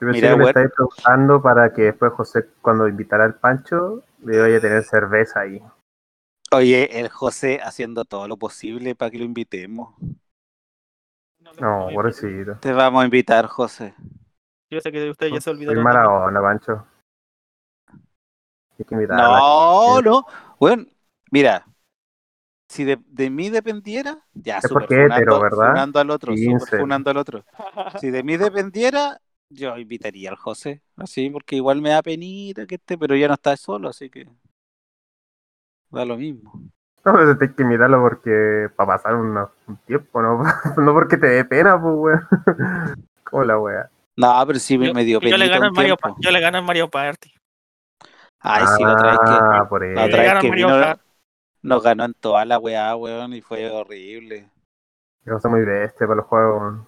Yo pensé Mira, que me estáis preguntando para que después José, cuando invitara al Pancho, le vaya a tener cerveza ahí. Oye, el José haciendo todo lo posible para que lo invitemos. No, pobrecito. Te vamos a invitar, José. Yo sé que ustedes ya se Soy olvidaron. mala onda, Pancho. Hay que invitar a la No, no. Bueno, mira, si de, de mí dependiera, ya, Es super porque hétero, funando, ¿verdad? funando al otro, super 15. funando al otro. Si de mí dependiera, yo invitaría al José, así, porque igual me da penita que esté, pero ya no está solo, así que da lo mismo. No, pero hay que invitarlo porque para pasar una- un tiempo, ¿no? no porque te dé pena, pues, weón. Como la wea. No, pero sí me, Yo, me dio yo le gano un Mario, yo le gano al Mario Party. Ay, sí, la otra vez que Ah, por la otra vez que vino- nos ganó en toda la weá, weón, y fue horrible. Yo soy muy bestia para los juegos, weón.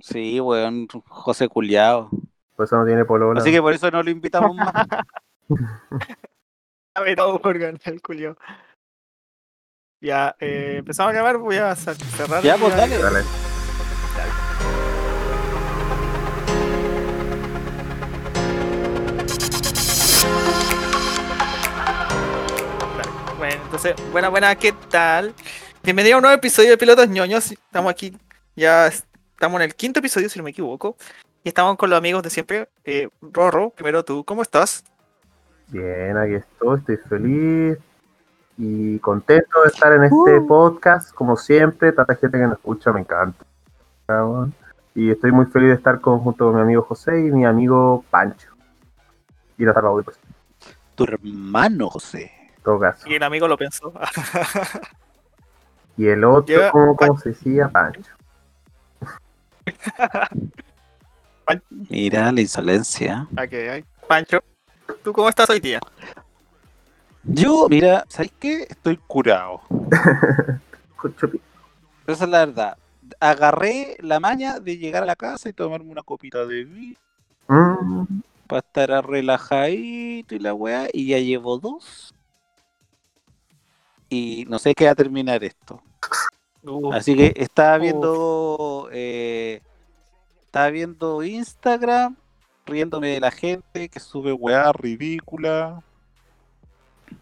Sí, weón, José Culiao. Por eso no tiene polola. Así que por eso no lo invitamos más. A ver, todo por ganar el culio. Ya, eh, empezamos a grabar, voy a cerrar. Ya, pues, dale. Dale. Bueno, entonces, buena, buena, ¿qué tal? Bienvenido a un nuevo episodio de Pilotos ñoños. Estamos aquí, ya estamos en el quinto episodio, si no me equivoco. Y estamos con los amigos de siempre. Eh, Rorro, primero tú, ¿cómo estás? Bien, aquí estoy, estoy feliz y contento de estar en este Uh. podcast, como siempre, tanta gente que nos escucha, me encanta. Y estoy muy feliz de estar con, junto con mi amigo José y mi amigo Pancho. Y la Raúl, pues, Tu hermano, José. en todo caso. Y el amigo lo pensó. Y el otro, Lleva- ¿cómo, cómo se decía? Pancho. Mira la insolencia. Pancho, ¿tú cómo estás hoy día? Yo, mira, ¿sabes qué? Estoy curado. Esa es la verdad. Agarré la maña de llegar a la casa y tomarme una copita de vino Mm, para estar relajadito y la weá, y ya llevo dos. Y no sé qué va a terminar esto. Uh, Así que estaba viendo. eh, estaba viendo Instagram, riéndome de la gente que sube weá ridícula.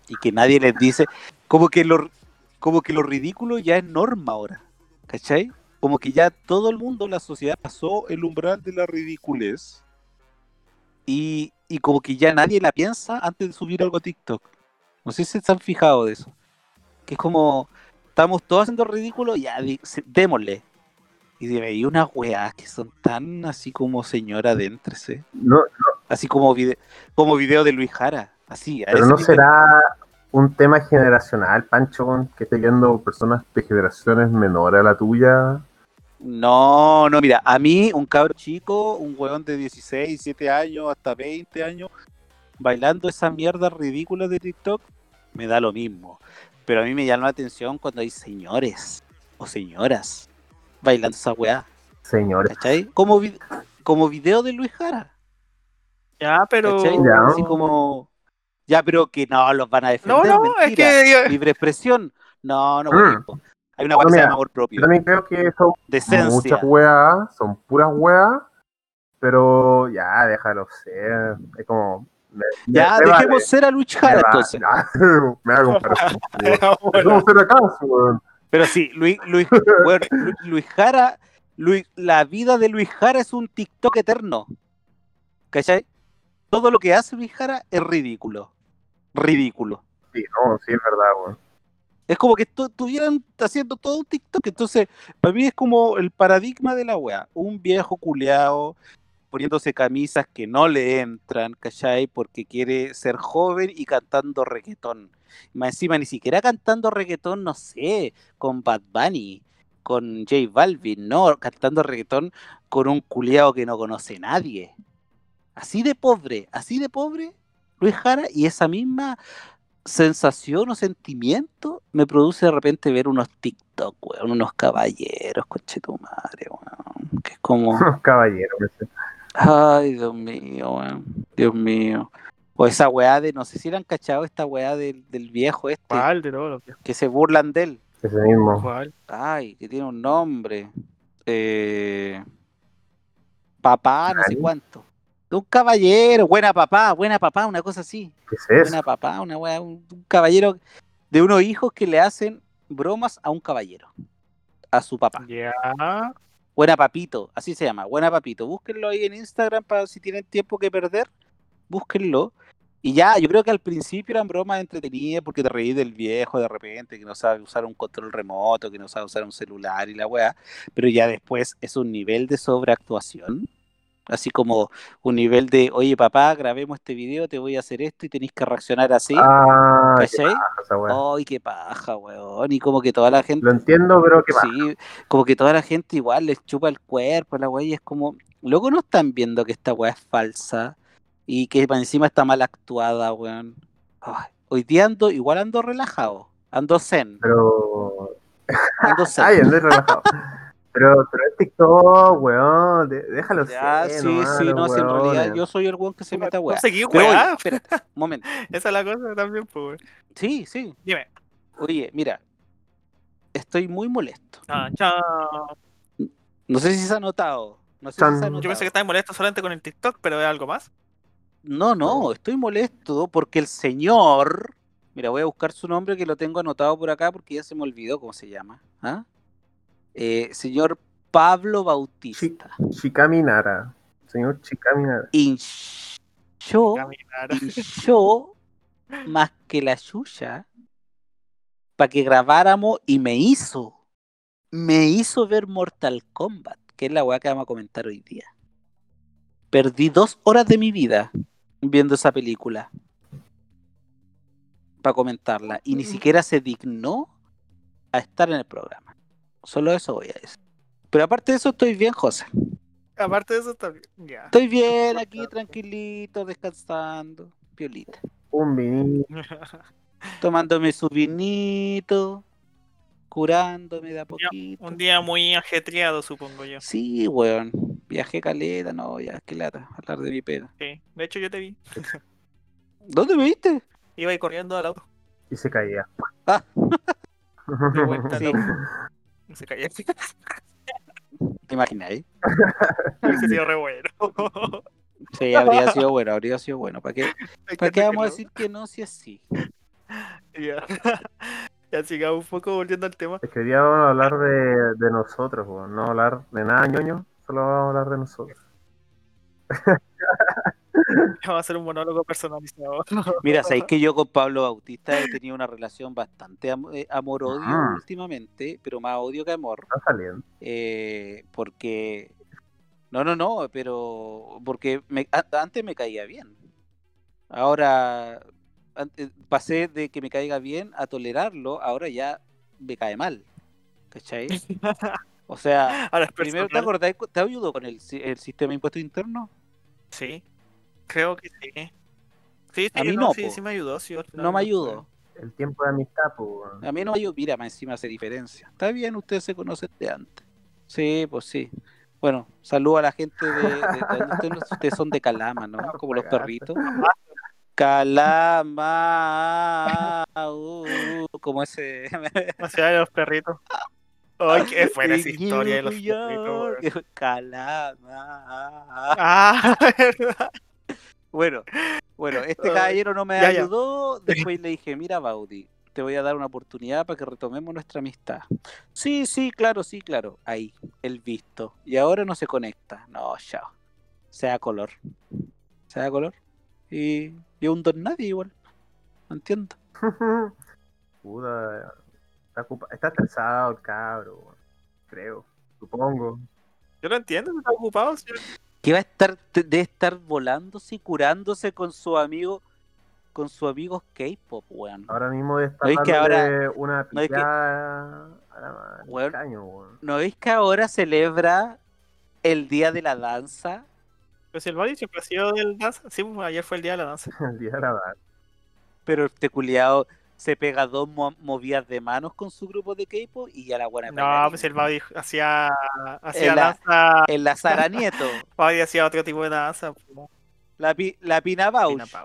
Y que nadie les dice. Como que lo, como que lo ridículo ya es norma ahora. ¿Cachai? Como que ya todo el mundo, la sociedad pasó el umbral de la ridiculez. Y, y como que ya nadie la piensa antes de subir algo a TikTok. No sé si se han fijado de eso. Que es como, estamos todos haciendo ridículo, ya, démosle. Y de ahí unas weas que son tan así como señora adéntrese. no, Así como, vide- como video de Luis Jara. Así, pero no será un tema generacional, Pancho, que esté viendo personas de generaciones menores a la tuya. No, no, mira, a mí, un cabro chico, un weón de 16, 17 años, hasta 20 años, bailando esa mierda ridícula de TikTok, me da lo mismo. Pero a mí me llama la atención cuando hay señores o señoras bailando esa weá, Señores. ¿cachai? Como, vi- como video de Luis Jara, ya, pero. ¿cachai? Ya. Así como... Ya, pero que no los van a No, defender, no, es mentira. que. Libre expresión. No, no, Mm. Hay una weá No, llama amor Yo propio. también creo que son Decencia. muchas weas, son puras weas, pero ya, déjalo ser. Es como. Me- Ya, me dejemos vale, ser a Luis Jara va- entonces. ya, me hago. Bueno, Dejemos ser weón. Pero sí, Luis, Jara, Luis, la vida de Luis Jara es un TikTok eterno. ¿Cachai? Todo lo que hace Luis Jara es ridículo. Ridículo. Sí, no, sí, es verdad, weón. Es como que estu- estuvieran haciendo todo un TikTok. Entonces, para mí es como el paradigma de la wea. Un viejo culeado poniéndose camisas que no le entran, ¿cachai? Porque quiere ser joven y cantando reggaetón. Más encima, ni siquiera cantando reggaetón, no sé, con Bad Bunny, con J Balvin, no, cantando reggaetón con un culeado que no conoce nadie. Así de pobre, así de pobre, Luis Jara, y esa misma sensación o sentimiento me produce de repente ver unos TikTok, weón, unos caballeros, coche tu madre, weón. Que es como, Caballero, me sé. Ay, Dios mío, weón. Dios mío. O esa weá de, no sé si le han cachado esta weá del, del viejo este, ¿Cuál de todos los viejos? que se burlan de él. ese mismo. ¿Cuál? Ay, que tiene un nombre. Eh, papá, no sé cuánto. De un caballero, buena papá, buena papá, una cosa así. ¿Qué es eso? Buena papá, una wea, un, un caballero de unos hijos que le hacen bromas a un caballero, a su papá. Ya. Buena Papito, así se llama, Buena Papito. Búsquenlo ahí en Instagram para si tienen tiempo que perder, búsquenlo. Y ya, yo creo que al principio eran bromas entretenidas porque te reí del viejo de repente, que no sabe usar un control remoto, que no sabe usar un celular y la weá. Pero ya después es un nivel de sobreactuación. Así como un nivel de, oye papá, grabemos este video, te voy a hacer esto y tenéis que reaccionar así. Ah, qué paja. Ay, qué paja, weón. Y como que toda la gente Lo entiendo, pero qué paja. Sí, como que toda la gente igual les chupa el cuerpo, la weá, y es como, luego no están viendo que esta weá es falsa y que encima está mal actuada, weón. Ay, hoy día ando, igual ando relajado, ando zen, Pero. ando zen. Ay, ando relajado. Pero, pero es TikTok, weón. déjalo Ya, ser. sí, sí, no, si en realidad yo soy el weón que se mete a No weá. seguí, espera, un momento. Esa es la cosa también, pues. weón. Sí, sí. Dime. Oye, mira, estoy muy molesto. Chan, chan. No sé si se ha notado. No sé si Chan. se ha Yo notado. Yo pensé que estabas molesto solamente con el TikTok, pero es algo más. No, no, estoy molesto porque el señor. Mira, voy a buscar su nombre que lo tengo anotado por acá porque ya se me olvidó cómo se llama. ¿ah? Eh, señor Pablo Bautista. Chikaminara. Señor. Hinchó, Caminar. hinchó más que la suya para que grabáramos y me hizo. Me hizo ver Mortal Kombat, que es la weá que vamos a comentar hoy día. Perdí dos horas de mi vida viendo esa película para comentarla y ni siquiera se dignó a estar en el programa. Solo eso voy a decir. Pero aparte de eso estoy bien, José. Aparte de eso también. Ya. Estoy bien aquí, tranquilito, descansando, piolita. Un vinito. Tomándome su vinito, curándome de a poquito. Un día muy ajetreado, supongo yo. Sí, weón. Viajé caleta, no, ya, qué lata, hablar de mi pena. Sí. De hecho, yo te vi. ¿Dónde me viste? Iba ahí corriendo al auto. Y se caía. Ah. De vuelta Sí. Se caía. ¿Te imagináis? Hubiese sido re bueno. Sí, habría sido bueno, habría sido bueno. ¿Para qué, ¿para qué vamos a decir que no si es sí? Ya. Ya sigamos un poco volviendo al tema. Es que hoy día vamos a hablar de, de nosotros. No hablar de nada ñoño, solo vamos a hablar de nosotros. Vamos a hacer un monólogo personalizado. Mira, sabéis que yo con Pablo Bautista he tenido una relación bastante am- eh, amor-odio Ah. últimamente, pero más odio que amor. Está saliendo. eh, porque no no no pero porque me- antes me caía bien ahora ante- pasé de que me caiga bien a tolerarlo ahora ya me cae mal ¿cachai? o sea Ahora primero te acordás te ayudó con el, el sistema de impuesto interno Sí. Creo que sí. Sí, sí, A mí no, no, sí, sí me ayudó. Sí, no me ayudó El tiempo de amistad, pues, a mí no me ayudó mira más encima hace diferencia está bien ustedes se conocen de antes sí pues sí bueno saludo a la gente de, de- de- ustedes, ustedes son de Calama ¿no? como los perritos Calama, uh, como ese. La ciudad de los perritos. Ay, qué buena esa historia de los perritos. Calama. Ah, verdad. Bueno, bueno, este caballero no me ya, ya. ayudó. Después le dije, mira, Baudi, te voy a dar una oportunidad para que retomemos nuestra amistad. Sí, sí, claro, sí, claro. Ahí, el visto. Y ahora no se conecta. No, chao. Sea color. Sea color. Y yo un don nadie igual. No entiendo. Puta, está, ocupa- está estresado el cabro, creo, supongo. Yo no entiendo, está ocupado. sí. Que va a estar debe estar volándose y curándose con su amigo con su amigo K-pop, weón. Ahora mismo está ¿No es que dándole una no es que- a la- Weón. caño, weón. ¿No veis que ahora celebra el día de la danza? Si el Body siempre ha sido del danza. Sí, pues, ayer fue el día de la danza. El día de la danza. Pero este culiao se pega dos mo- movidas de manos con su grupo de K-pop y ya la buena No, pues el Body hacía, hacía En la- danza. En la Sara Nieto, Body hacía otro tipo de danza. la, pi- la Pina Bausch, Pina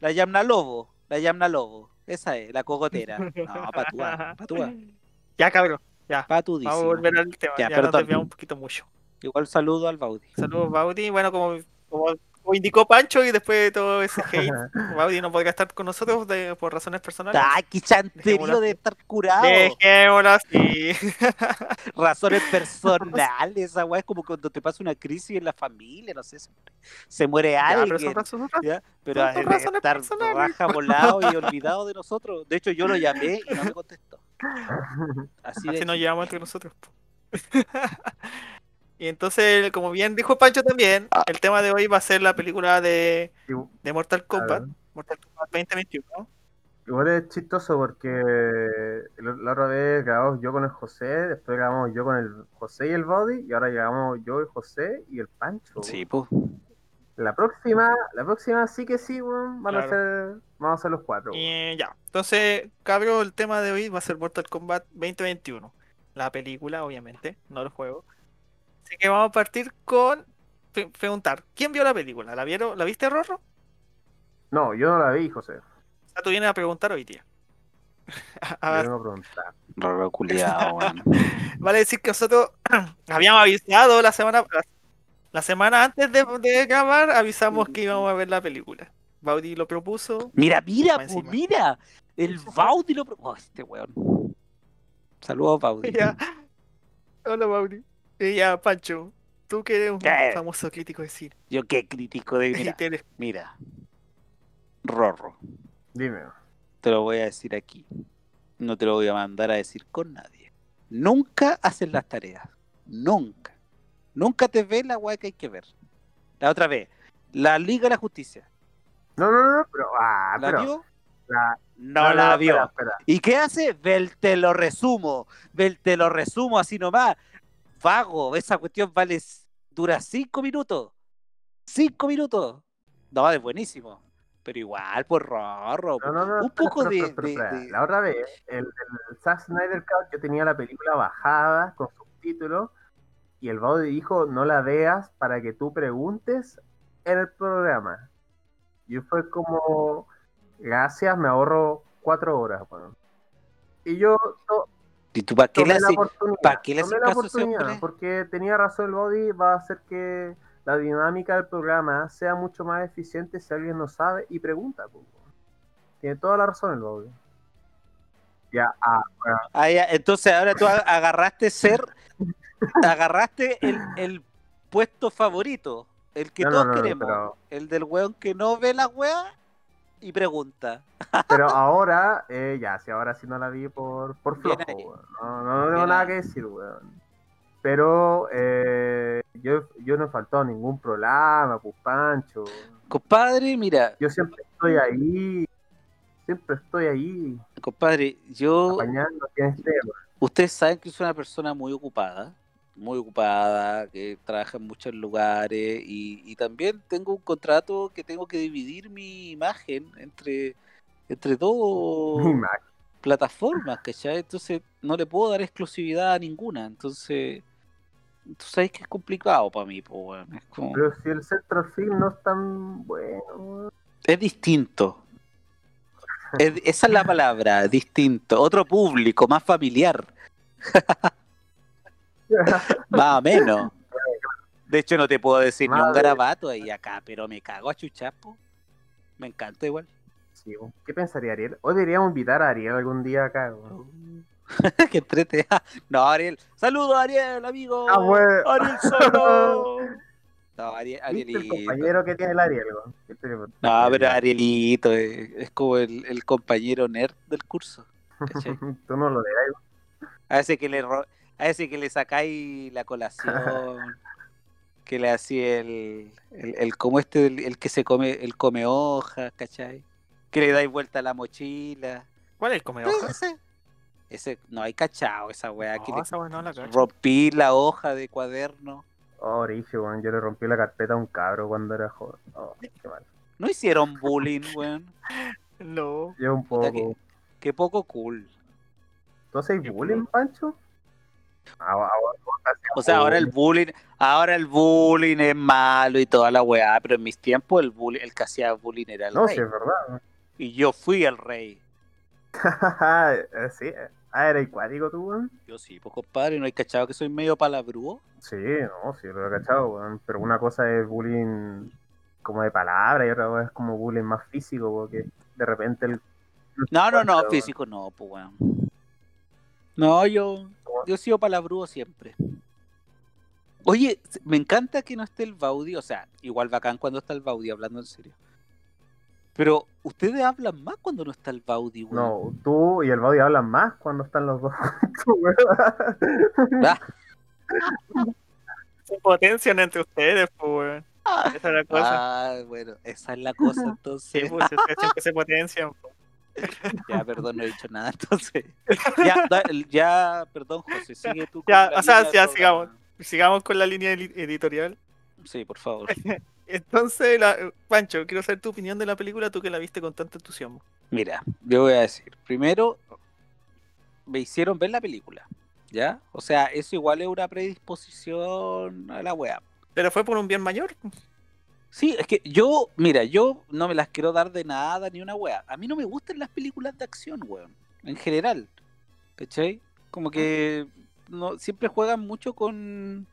la Yamna Lobo, la Yamna Lobo. Esa es, la cogotera. No, patúa, patúa, Ya, cabrón. Ya. patudísimo. Vamos a volver al tema. Ya, Ya, nos perdón. desviamos un poquito mucho. Igual saludo al Baudi. Saludos, Baudi. Bueno, como, como, como indicó Pancho y después de todo ese hate, Baudi no podría estar con nosotros de- por razones personales. ¡Ay, qué chanterío de estar curado! Dejémoslo así. Razones personales, esa weá es como cuando te pasa una crisis en la familia, no sé, se, se muere Ya, pero alguien. son ¿ya? Pero Son de razones estar personales. raja volado y olvidado de nosotros. De hecho, yo lo llamé y no me contestó. Así, Así nos llevamos entre nosotros. Y entonces, como bien dijo Pancho también, Ah. el tema de hoy va a ser la película de, de Mortal Kombat, claro. Mortal Kombat 2021. Igual es chistoso porque la otra vez grabamos yo con el José, después grabamos yo con el José y el Body, y ahora grabamos yo, el José y el Pancho. Sí, pues. La próxima, la próxima sí que sí, weón, van a ser, vamos a ser los cuatro. Y ya, entonces, cabro, el tema de hoy va a ser Mortal Kombat 2021. La película, obviamente, no el juego. Así que vamos a partir con pre- preguntar, ¿quién vio la película? ¿La vieron, la viste, Rorro? No, yo no la vi, José. O sea, tú vienes a preguntar hoy día. A- Yo. Raro culiao, weón. Vale decir que nosotros habíamos avisado la semana la, semana antes de, de grabar, avisamos que íbamos a ver la película. Baudi lo propuso. Mira, mira, pues, mira. El Baudi lo. pro- Oh, este weón. Saludos, Baudi. ya. Hola Baudi. Y ya, Pancho, tú que eres un ¿Qué? famoso crítico de cine. Yo qué crítico de. Mira, mira. Rorro. Dime. Te lo voy a decir aquí. No te lo voy a mandar a decir con nadie. Nunca haces las tareas. Nunca. Nunca te ves la weá que hay que ver. La otra vez. La Liga de la Justicia. No, no, no, pero, ah, ¿La pero, vio? la- No, la vio. Espera, espera. ¿Y qué hace? Vel, te lo resumo. Vel, te lo resumo así nomás. Vago, esa cuestión vale, dura cinco minutos. Cinco minutos. No, es buenísimo. Pero igual, por rorro. No, no, no, Un poco de- La otra vez, el, el Zack Snyder Cut, yo tenía la película bajada con subtítulos y el Baudy dijo, no la veas para que tú preguntes en el programa. Y fue como, gracias, me ahorro cuatro horas. bueno. Y yo to- ¿Y tú para qué le tomé la haces? oportunidad. ¿para qué le tomé haces la caso hombre? Porque tenía razón el Body, va a hacer que la dinámica del programa sea mucho más eficiente si alguien no sabe y pregunta. pues. Tiene toda la razón el Body. Ya, ah, bueno, Ah, ya, Entonces ahora tú ag- agarraste ser, agarraste el, el puesto favorito, el que No, todos no, no, queremos, pero- el del weón que no ve la weá y pregunta. pero ahora, eh, ya, si ahora sí no la vi por, por flojo, weón. No, no, tengo nada que decir, weón. Pero eh, yo, yo no he faltado ningún programa, pues Pancho. Compadre, mira, Yo siempre estoy ahí, siempre estoy ahí, compadre, yo, ustedes saben que soy una persona muy ocupada, muy ocupada, que trabaja en muchos lugares y, y también tengo un contrato que tengo que dividir mi imagen entre, entre dos plataformas, ¿cachai? Entonces no le puedo dar exclusividad a ninguna, entonces tú sabes que es complicado para mí, pues, weón. es, como- Pero si el Centro Film no es tan bueno, es distinto. Es- esa es la palabra, distinto. Otro público, más familiar. Más o menos. De hecho, no te puedo decir ni un Madre. garabato ahí acá, pero me cago a chuchapo. Me encanta igual. Sí. ¿Qué pensaría Ariel? Hoy deberíamos invitar a Ariel algún día acá. weón. que entrete. No, Ariel. Saludos, Ariel, amigo. Ah, bueno. Ariel solo. No, Ariel, ¿Viste el Arielito. compañero que tiene el Ariel? te- No, pero Arielito es, es como el, el compañero nerd del curso. Tú no lo dirás. A veces que le ro- a veces que le sacáis la colación, que le hacía el, el, el como este, el, el que se come, el come hojas, ¿cachai? Que le dais vuelta a la mochila. ¿Cuál es el come hojas? Ese, ese, no hay cachado esa weá, que No, le esa weá no la rompí la hoja de cuaderno. Oh, Origio, weón. Yo le rompí la carpeta a un cabro cuando era joven. Oh, qué mal. No hicieron bullying, weón. No. Yo un poco. Qué poco cool. ¿Tú haces bullying, cool. Pancho? Ahora O sea, ahora el bullying, ahora el bullying es malo y toda la weá, pero en mis tiempos el bullying, el que hacía bullying era el No, rey. sí, es verdad. Y yo fui el rey. Eh, sí, Ah, era acuático tú, weón. Yo sí, pues compadre, ¿no hay cachado que soy medio palabrúo? Sí, no, sí, lo he cachado, weón. Pero una cosa es bullying como de palabra y otra cosa es como bullying más físico, porque de repente el. No, no, no, físico no, pues weón. No, yo, yo he sido palabrúo siempre. Oye, me encanta que no esté el Baudi, o sea, igual bacán cuando está el Baudi, hablando en serio. Pero ustedes hablan más cuando no está el Baudi, weón. No, tú y el body hablan más cuando están los dos. Ah, Se potencian entre ustedes, pues, weón. Esa es la cosa. ah, bueno, esa es la cosa, Sí, entonces. pues, ustedes siempre se potencian. po. Ya, perdón, no he dicho nada, entonces. Ya, da- ya perdón, José, sigue tú. con Ya, la o sea, ya, sigamos. Sigamos con la línea editorial. Sí, por favor. Entonces, la- Pancho, quiero saber tu opinión de la película, tú que la viste con tanto entusiasmo. Mira, yo voy a decir, primero, me hicieron ver la película, ¿ya? O sea, eso igual es una predisposición a la wea. Pero fue por un bien mayor. Sí, es que yo, mira, yo no me las quiero dar de nada ni una wea. A mí no me gustan las películas de acción, weón, en general, ¿cachai? Como que no, siempre juegan mucho con...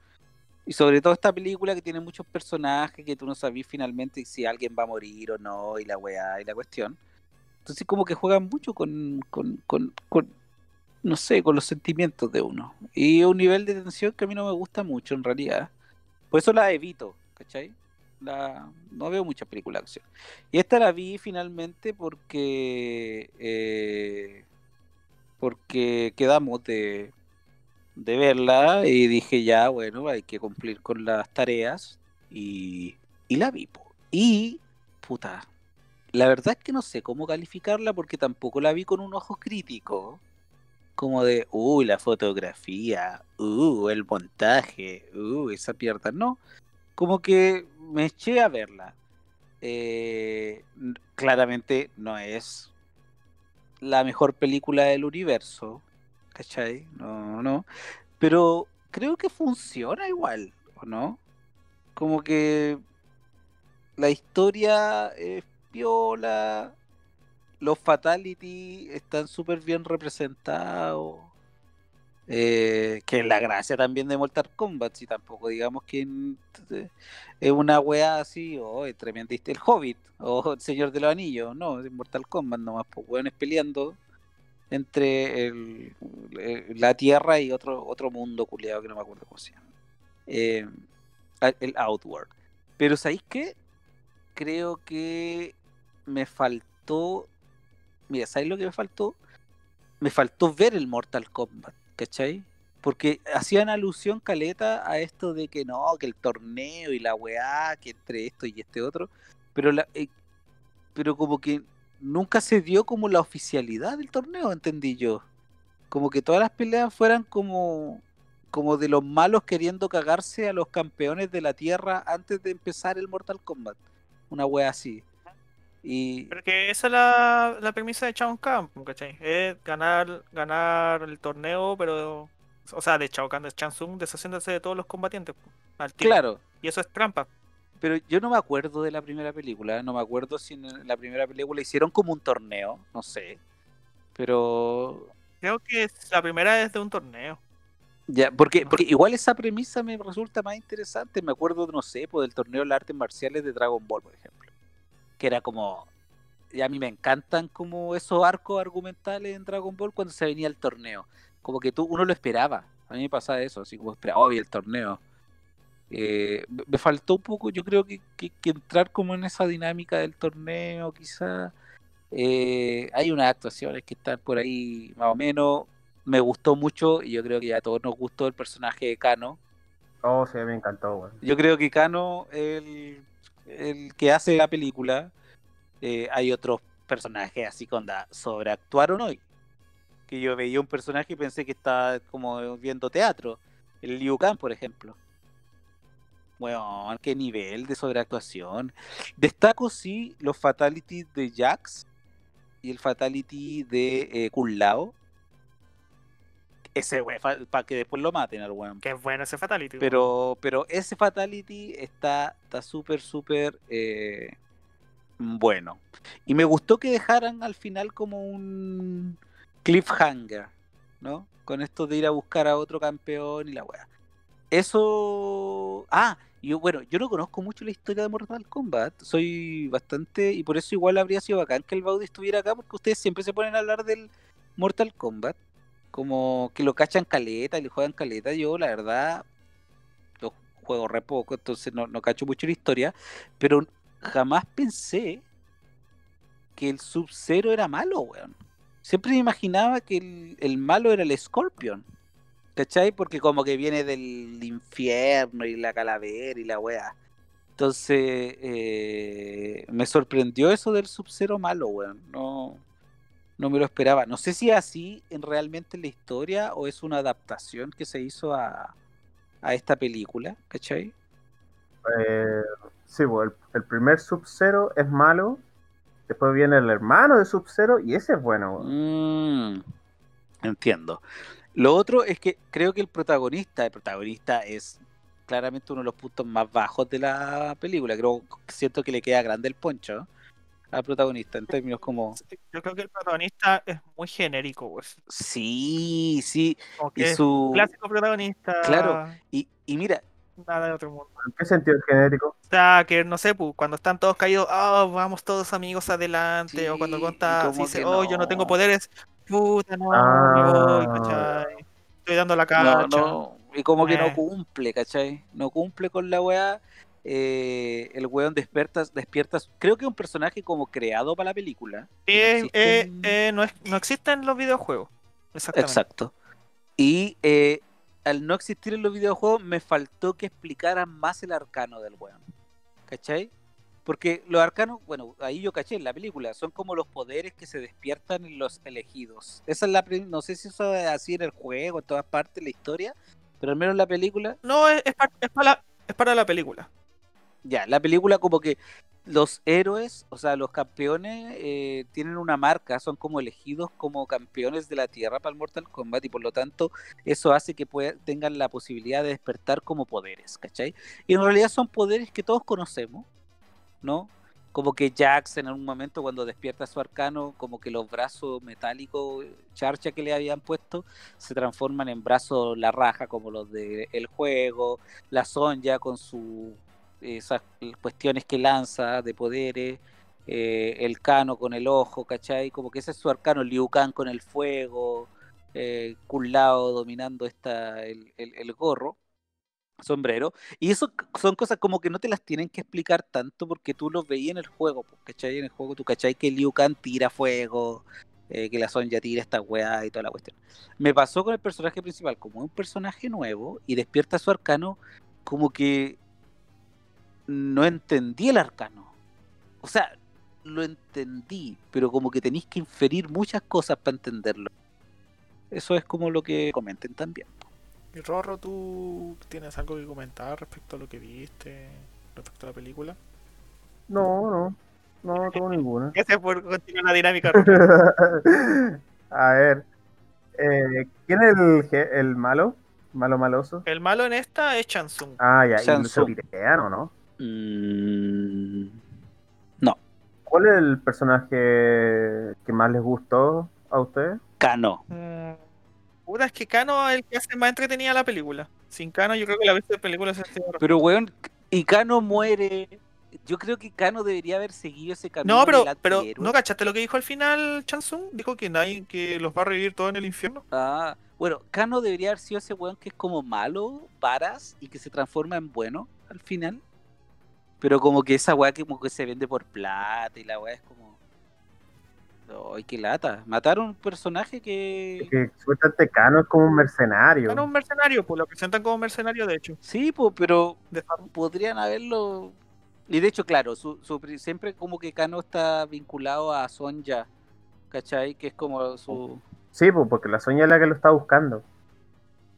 Y sobre todo esta película que tiene muchos personajes que tú no sabes finalmente si alguien va a morir o no, y la weá y la cuestión. Entonces como que juegan mucho con, con, con, con, no sé, con los sentimientos de uno. Y un nivel de tensión que a mí no me gusta mucho en realidad. Por eso la evito, ¿cachai? La, no veo muchas películas de acción. Y esta la vi finalmente porque eh, porque quedamos de, de verla y dije ya, bueno, hay que cumplir con las tareas y, y la vi. Y, puta, la verdad es que no sé cómo calificarla porque tampoco la vi con un ojo crítico. Como de, uy, la fotografía, uh, el montaje, uh, esa pierda. No, como que me eché a verla. Eh, claramente no es la mejor película del universo, ¿cachai? No, no. Pero creo que funciona igual, ¿o no? Como que la historia es piola, los fatality están súper bien representados. Eh, que es la gracia también de Mortal Kombat, si tampoco digamos que en- es una wea así, o es tremenda hist- el Hobbit, o el Señor de los Anillos, no, es Mortal Kombat nomás, pues weones peleando entre la Tierra y otro, otro mundo culiado que no me acuerdo cómo se llama. Eh, el Outward. Pero ¿sabéis qué? Creo que me faltó. Mira, ¿sabéis lo que me faltó? Me faltó ver el Mortal Kombat, ¿cachai? Porque hacían alusión caleta a esto de que no, que el torneo y la weá, que entre esto y este otro. Pero la, eh, pero como que nunca se dio como la oficialidad del torneo, entendí yo. Como que todas las peleas fueran como, como de los malos queriendo cagarse a los campeones de la tierra antes de empezar el Mortal Kombat. Una wea así. Y Porque esa es la, la premisa de Shao Kahn, ¿cachai? Es ganar, ganar el torneo, pero. O sea, de Shao Kahn, de Shang Tsung, deshaciéndose de todos los combatientes. Al tiro. claro, Y eso es trampa. pero yo no me acuerdo de la primera película. No me acuerdo si en la primera película hicieron como un torneo, no sé. Pero Creo que la primera es de un torneo. Ya, porque, porque igual esa premisa me resulta más interesante. Me acuerdo, no sé, pues, del torneo de las artes marciales de Dragon Ball, por ejemplo. Que era como. Y a mí me encantan como esos arcos argumentales en Dragon Ball cuando se venía el torneo. Como que tú, uno lo esperaba. A mí me pasaba eso, así como esperaba, hoy el torneo. Eh, me faltó un poco, yo creo que, que- que entrar como en esa dinámica del torneo, quizá. Eh, hay unas actuaciones que están por ahí más o menos. Me gustó mucho y yo creo que a todos nos gustó el personaje de Kano. Oh, sí, me encantó, weón. Yo creo que Kano, el, el que hace la película, eh, hay otros personajes así con da sobreactuaron hoy. Que yo veía un personaje y pensé que estaba como viendo teatro. El Liu Kang, por ejemplo. Bueno, qué nivel de sobreactuación. Destaco sí los fatalities de Jax y el fatality de eh, Kun Lao. Ese wey, para que después lo maten al weón. Que es bueno ese Fatality. Pero, pero ese Fatality está está súper, súper eh, bueno. Y me gustó que dejaran al final como un cliffhanger. ¿no? Con esto de ir a buscar a otro campeón y la weá. Eso. Ah, yo, bueno, yo no conozco mucho la historia de Mortal Kombat. Soy bastante. Y por eso igual habría sido bacán que el Baudi estuviera acá, porque ustedes siempre se ponen a hablar del Mortal Kombat. Como que lo cachan caleta y le juegan caleta. Yo, la verdad, lo juego re poco, entonces no, no cacho mucho la historia. Pero jamás pensé que el Sub-Zero era malo, weón. Siempre me imaginaba que el, el malo era el Scorpion. ¿Cachai? Porque como que viene del infierno y la calavera y la weá. Entonces, eh, me sorprendió eso del Sub-Zero malo, weón. No, no me lo esperaba. No sé si es así en realmente la historia o es una adaptación que se hizo a, a esta película, ¿cachai? Eh, sí, pues, el, el primer Sub-Zero es malo. Después viene el hermano de Sub-Zero y ese es bueno. Mm, entiendo. Lo otro es que creo que el protagonista, el protagonista es claramente uno de los puntos más bajos de la película. Creo, siento que le queda grande el poncho al protagonista en términos como Yo creo que el protagonista es muy genérico, pues. sí, sí, y su clásico protagonista. Claro. y, y mira, Nada de otro mundo. ¿En qué sentido es genérico? O sea, que no sé, pues, cuando están todos caídos, oh, vamos todos amigos adelante. o cuando conta, dice, oh, yo no tengo no. poderes. Puta, no, Ah. me voy, ¿cachai? Estoy dando la no, cacha. no, y como que no Eh. cumple, ¿cachai? No cumple con la weá. Eh, el weón despierta, despierta, creo que es un personaje como creado para la película. No eh, existen- eh, no, es- no existen los videojuegos. Exactamente. Exacto. Y al no existir en los videojuegos, me faltó que explicaran más el arcano del weón. ¿Cachai? Porque los arcanos, bueno, ahí yo caché en la película, son como los poderes que se despiertan en los elegidos. Esa es la no sé si eso es así en el juego, en todas partes, la historia, pero al menos en la película, No, es, es, pa- es para la, es para la película. Ya, la película como que los héroes, o sea, los campeones eh, tienen una marca, son como elegidos como campeones de la Tierra para el Mortal Kombat y por lo tanto eso hace que tengan la posibilidad de despertar como poderes, ¿cachai? Y en realidad son poderes que todos conocemos, ¿no? Como que Jax en algún momento cuando despierta su arcano, como que los brazos metálicos, charcha que le habían puesto, se transforman en brazos la raja, como los del el juego, la Sonja con su esas cuestiones que lanza de poderes, eh, el Cano con el ojo, ¿cachai? Como que ese es su arcano, Liu Kang con el fuego, eh, dominando esta, el, el- gorro, sombrero. Y eso son cosas como que no te las tienen que explicar tanto porque tú los veías en el juego, ¿cachai? En el juego tú, ¿cachai? Que Liu Kang tira fuego, eh, que la Sonja tira esta weá y toda la cuestión. Me pasó con el personaje principal, como un personaje nuevo y despierta su arcano, como que no entendí el arcano. O sea, lo entendí, pero como que tenéis que inferir muchas cosas para entenderlo. Eso es como lo que comenten también. Y Rorro, ¿tú tienes algo que comentar respecto a lo que viste, respecto a la película? No, no. No, tengo ninguna. Gracias por continuar la dinámica. A ver. eh, ¿Quién es el, el malo? Malo maloso. El malo en esta es Chansung. Ah, ya, y Shang el Tsung. Piteano, ¿no? Mm, ¿Cuál es el personaje que más les gustó a ustedes? Cano. Mm, Puta, es que Kano es el que hace más entretenida la película. Sin Kano, yo creo que la vez de película se Pero weón, y Cano muere. Yo creo que Cano debería haber seguido ese camino. No, pero, pero. ¿no cachaste lo que dijo al final Chansung? Dijo que nadie que los va a revivir todos en el infierno. Ah, bueno, Cano debería haber sido ese weón que es como malo, varas, y que se transforma en bueno al final. Pero como que esa weá que como que se vende por plata y la weá es como. ¡Ay, qué lata! Mataron un personaje que. Que supuestamente Cano es como un mercenario. Kano es un mercenario, pues lo presentan como mercenario, de hecho. Sí, pues, pero podrían haberlo. Y de hecho, claro, su, su siempre como que Cano está vinculado a Sonja, ¿cachai? Que es como su. Sí, pues, porque la Soña es la que lo está buscando.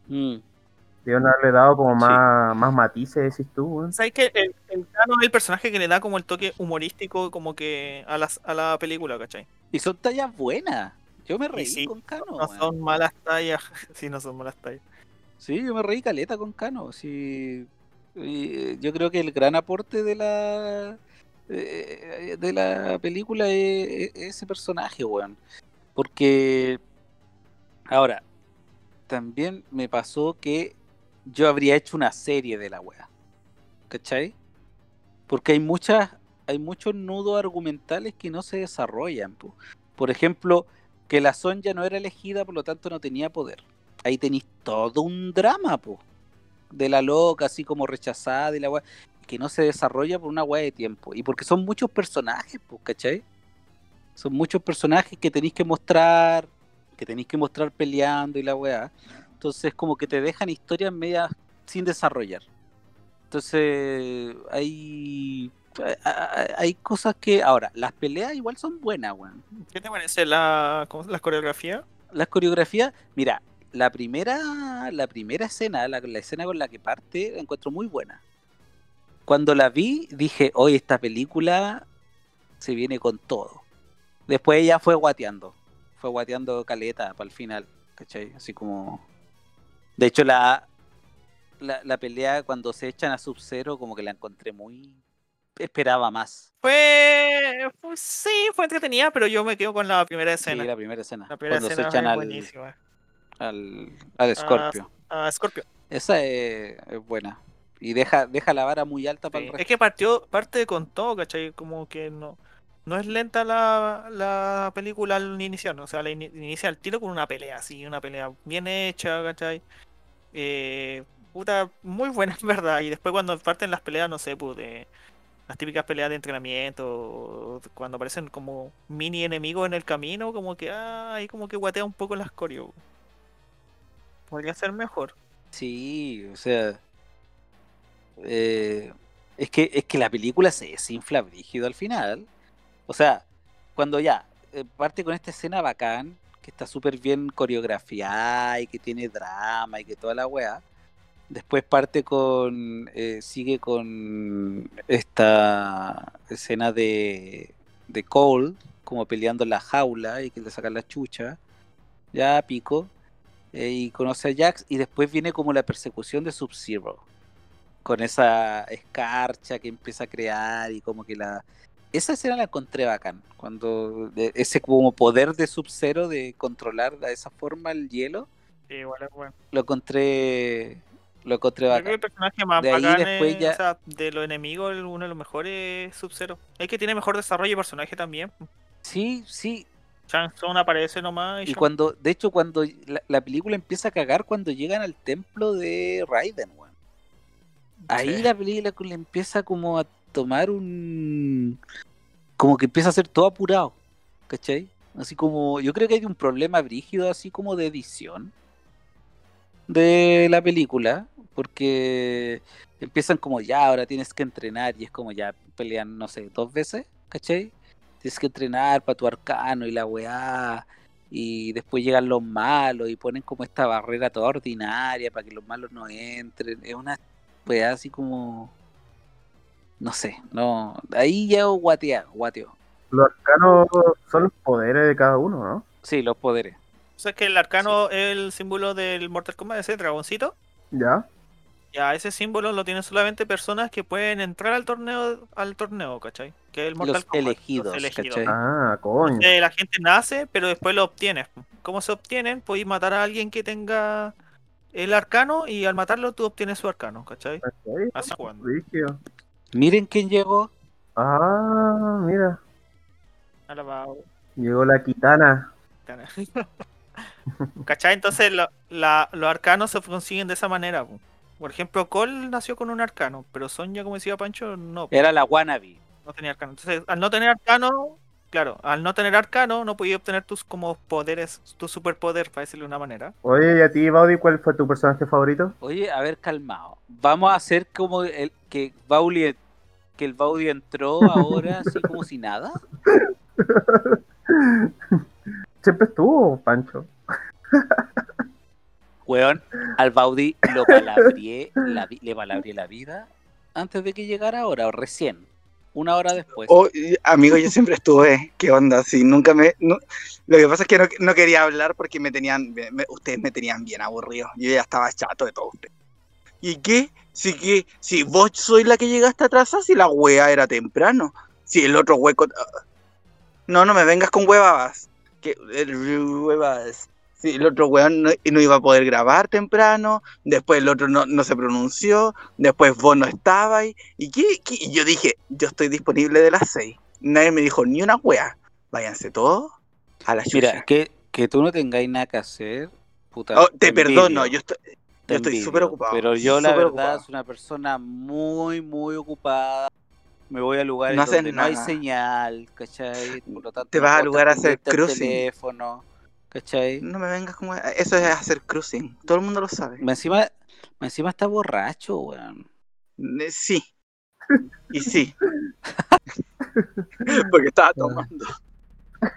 Mm. Debieron haberle dado como Sí. más, más matices, decís tú. ¿Sabes que el, el Kano es el personaje que le da como el toque humorístico como que a, las, a la película, ¿cachai? Y son tallas buenas. Yo me reí sí, con Cano. No son malas tallas. sí, no son malas tallas. Sí, yo me reí caleta con Cano. Sí, Y, yo creo que el gran aporte de la eh, de la película es, es ese personaje, weón. Porque ahora, también me pasó que yo habría hecho una serie de la wea. ¿Cachai? Porque hay muchas, hay muchos nudos argumentales que no se desarrollan. po. Por ejemplo, que la Sonja no era elegida, por lo tanto no tenía poder. Ahí tenéis todo un drama, po. De la loca, así como rechazada y la wea. Que no se desarrolla por una wea de tiempo. Y porque son muchos personajes, pues, ¿cachai? Son muchos personajes que tenéis que mostrar, que tenéis que mostrar peleando y la weá. Entonces, como que te dejan historias medias sin desarrollar. Entonces, hay, hay, hay cosas que. Ahora, las peleas igual son buenas, weón. ¿Qué te parece la, la coreografía? Las coreografías, mira, la primera, la primera escena, la, la escena con la que parte, la encuentro muy buena. Cuando la vi, dije, hoy esta película se viene con todo. Después ella fue guateando, fue guateando caleta para el final, ¿cachai? Así como... De hecho, la, la, la pelea cuando se echan a Sub-Zero, como que la encontré muy... Esperaba más. Fue, fue- sí, fue entretenida, pero yo me quedo con la primera Sí, escena. la primera escena. la primera cuando escena se echan es al, buenísima. al, al Scorpio. Scorpio. Esa es, es buena. Y deja, deja la vara muy alta para Sí, el Es resto. que partió, parte con todo, ¿cachai? Como que no, no es lenta la, la película al iniciar, ¿no? o sea, la ini- inicia el tiro con una pelea, así, una pelea bien hecha, ¿cachai? Eh, puta, muy buena, en verdad. Y después cuando parten las peleas, no sé, pues las típicas peleas de entrenamiento, cuando aparecen como mini enemigos en el camino, como que, ah, ahí como que guatea un poco las coreo. Podría ser mejor. Sí, o sea. eh, es, que, es que la película se desinfla brígido al final. O sea, cuando ya eh, parte con esta escena bacán, que está súper bien coreografiada y que tiene drama y que toda la weá. Después parte con. eh, sigue con esta escena de, de Cole, como peleando la jaula y que le sacan la chucha. Ya pico. eh, y conoce a Jax. Y después viene como la persecución de Sub-Zero. Con esa escarcha que empieza a crear y como que la. Esa escena la encontré bacán. Cuando ese como poder de Sub-Zero de controlar de esa forma el hielo, Sí, igual es bueno. lo encontré. Lo encontré Yo creo que bacán. el personaje más De ahí bacán después es- ya- o sea, de los enemigos, uno de los mejores es Sub-Zero. Es que tiene mejor desarrollo de personaje también. Sí, sí. Shang Tsung aparece nomás y, cuando, de hecho, cuando la, la película empieza a cagar cuando llegan al templo de Raiden, weón. Ahí Sí. la película empieza como a tomar un. Como que empieza a ser todo apurado. ¿Cachai? Así como. Yo creo que hay un problema brígido, así como de edición de la película. Porque empiezan como ya, ahora tienes que entrenar. Y es como ya pelean, no sé, dos veces. ¿Cachai? Tienes que entrenar para tu arcano y la weá. Y después llegan los malos y ponen como esta barrera toda ordinaria para que los malos no entren. Es una weá así como. No sé, no. Ahí ya guatea, guateo. Los arcanos son los poderes de cada uno, ¿no? Sí, los poderes. O sea, que el arcano es el símbolo del Mortal Kombat, ese dragoncito. ¿Ya? Ya, ese símbolo lo tienen solamente personas que pueden entrar al torneo, al torneo, ¿cachai? Que es el Mortal Los Kombat, elegidos, ¿cachai? Ah, coño. Entonces, la gente nace, pero después lo obtienes. ¿Cómo se obtienen? Podéis matar a alguien que tenga el arcano y al matarlo tú obtienes su arcano, ¿cachai? Así jugando. Miren quién llegó. Ah, mira. Alabado. Llegó la kitana. ¿Cachai? Entonces lo- la- los arcanos se consiguen de esa manera. po. Por ejemplo, Cole nació con un arcano, pero Sonja, como decía Pancho, no, Era la wannabe. no tenía arcano. Entonces, al no tener arcano, claro, al no tener arcano, no podías obtener tus como poderes, tu superpoder, para decirlo de una manera. Oye, ¿y a ti, Baudi, cuál fue tu personaje favorito? Oye, a ver, calmado. Vamos a hacer como el que Bauli, que el Baudi entró ahora así como si nada. Siempre estuvo, Pancho. Weón, al Baudi lo palabrié, la vi- le palabrié la vida antes de que llegara ahora, o recién, una hora después. Oh, amigo, yo siempre estuve. ¿Qué onda? Sí, nunca me. no- Lo que pasa es que no, no quería hablar porque me tenían. me- me- ustedes me tenían bien aburrido. Yo ya estaba chato de todo usted. ¿Y qué? Si que. Si vos sois la que llegaste atrasada, si la wea era temprano. Si el otro hueco. ah, No, no me vengas con huevas. Que. Huevas. Sí, el otro weón no, no iba a poder grabar temprano, después el otro no, no se pronunció, después vos no estabas. ¿Y, qué, qué? y yo dije, yo estoy disponible de las 6. Nadie me dijo ni una wea. Váyanse todos a la chucha. Mira, que, que tú no tengáis nada que hacer, puta. Oh, te perdono, yo estoy, yo estoy súper ocupado. Pero yo, la verdad, ocupado. soy una persona muy, muy ocupada. Me voy a lugares No donde no hay señal, ¿cachai? Por lo tanto, Te vas a lugar a hacer cruising. teléfono, ¿cachai? No me vengas como... Eso es hacer cruising, todo el mundo lo sabe. Me Encima, me encima está borracho, weón. Eh, Sí. Y sí. Porque estaba tomando.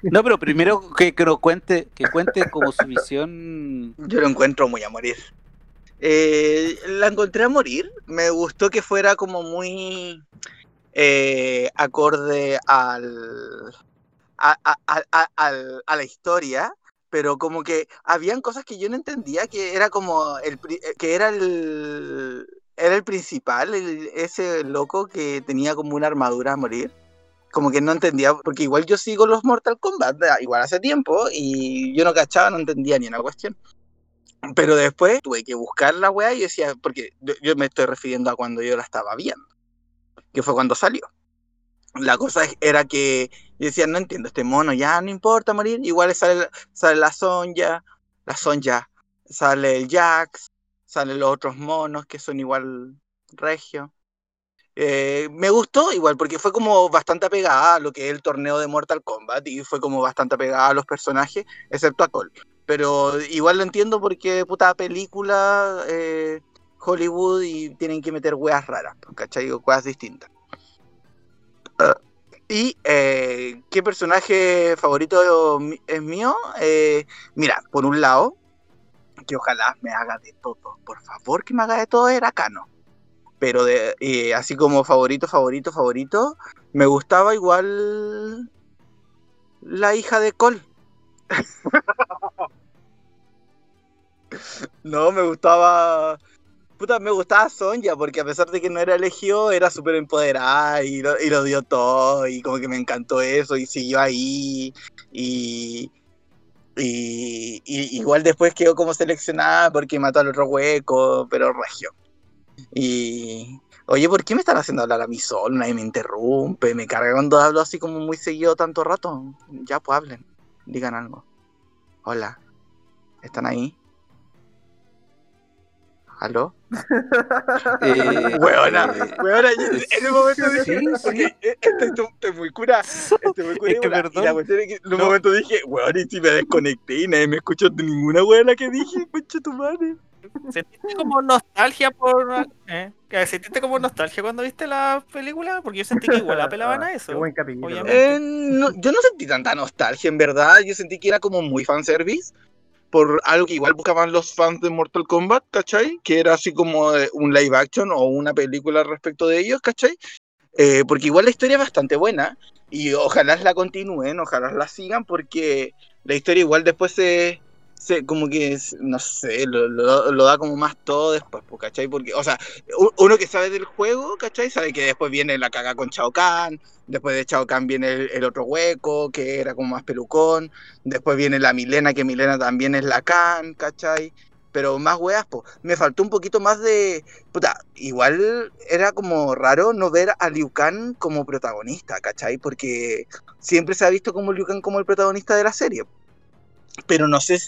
No, pero primero que, que cuente, que cuente como su visión. Yo lo encuentro muy a morir. Eh, la encontré a morir. Me gustó que fuera como muy eh, acorde al a, a- a- a- la historia, pero como que habían cosas que yo no entendía, que era como el eh, que era el era el principal, el- ese loco que tenía como una armadura a morir. Como que no entendía, porque igual yo sigo los Mortal Kombat, da- igual hace tiempo, y yo no cachaba, no entendía ni una cuestión. Pero después tuve que buscar la weá y decía, porque yo, me estoy refiriendo a cuando yo la estaba viendo, que fue cuando salió. La cosa era que yo decía, no entiendo, este mono ya no importa morir, igual sale, sale la Sonja, la Sonja, sale el Jax, salen los otros monos que son igual regio. Eh, me gustó igual porque fue como bastante apegada a lo que es el torneo de Mortal Kombat y fue como bastante apegada a los personajes, excepto a Cole. Pero igual lo entiendo porque puta película, eh, Hollywood y tienen que meter weas raras, ¿cachai? O distintas. Ah, y eh, ¿qué personaje favorito es mío? Eh, mira, por un lado, que ojalá me haga de todo, por favor que me haga de todo, era Kano. Pero de, así como favorito, favorito, favorito, me gustaba igual la hija de Cole. no, me gustaba. Puta, me gustaba Sonja, porque a pesar de que no era elegido, era súper empoderada y lo, y lo dio todo, y como que me encantó eso, y siguió ahí, y, y, igual después quedó como seleccionada porque mató al otro hueco, pero regio. Y, oye, ¿por qué me están haciendo hablar a mí solo? Nadie me interrumpe, me carga cuando hablo así como muy seguido tanto rato. Ya, pues hablen, digan algo. Hola, ¿están ahí? ¿Aló? Eh, Weona, eh, weona, en un momento dije, Sí, muy cura, estoy muy cura, Es que y la- y perdón. la cuestión es que en un No. momento dije, weón, y si me desconecté y nadie me escuchó de ninguna weona que dije, concha tu madre. ¿Sentiste como nostalgia por. Eh? ¿Que ¿Sentiste como nostalgia cuando viste la película? Porque yo sentí que igual apelaban a Qué eso. buen capítulo. Eh, no, yo no sentí tanta nostalgia, en verdad, yo sentí que era como muy fanservice, por algo que igual buscaban los fans de Mortal Kombat, ¿cachai? Que era así como eh, un live action o una película respecto de ellos, ¿cachai? Eh, porque igual la historia es bastante buena y ojalá la continúen, ojalá la sigan porque la historia igual después se, se como que, es- no sé, lo, lo- lo da como más todo después, ¿cachai? Porque, o sea, uno que sabe del juego, ¿cachai? Sabe que después viene la caga con Shao Kahn, después de Shao Kahn viene el, el otro hueco, que era como más pelucón, después viene la Milena, que Milena también es la Kahn, ¿cachai? Pero más weas, pues. Me faltó un poquito más de. Puta, igual era como raro no ver a Liu Kang como protagonista, ¿cachai? Porque siempre se ha visto como Liu Kang como el protagonista de la serie. Pero no sé.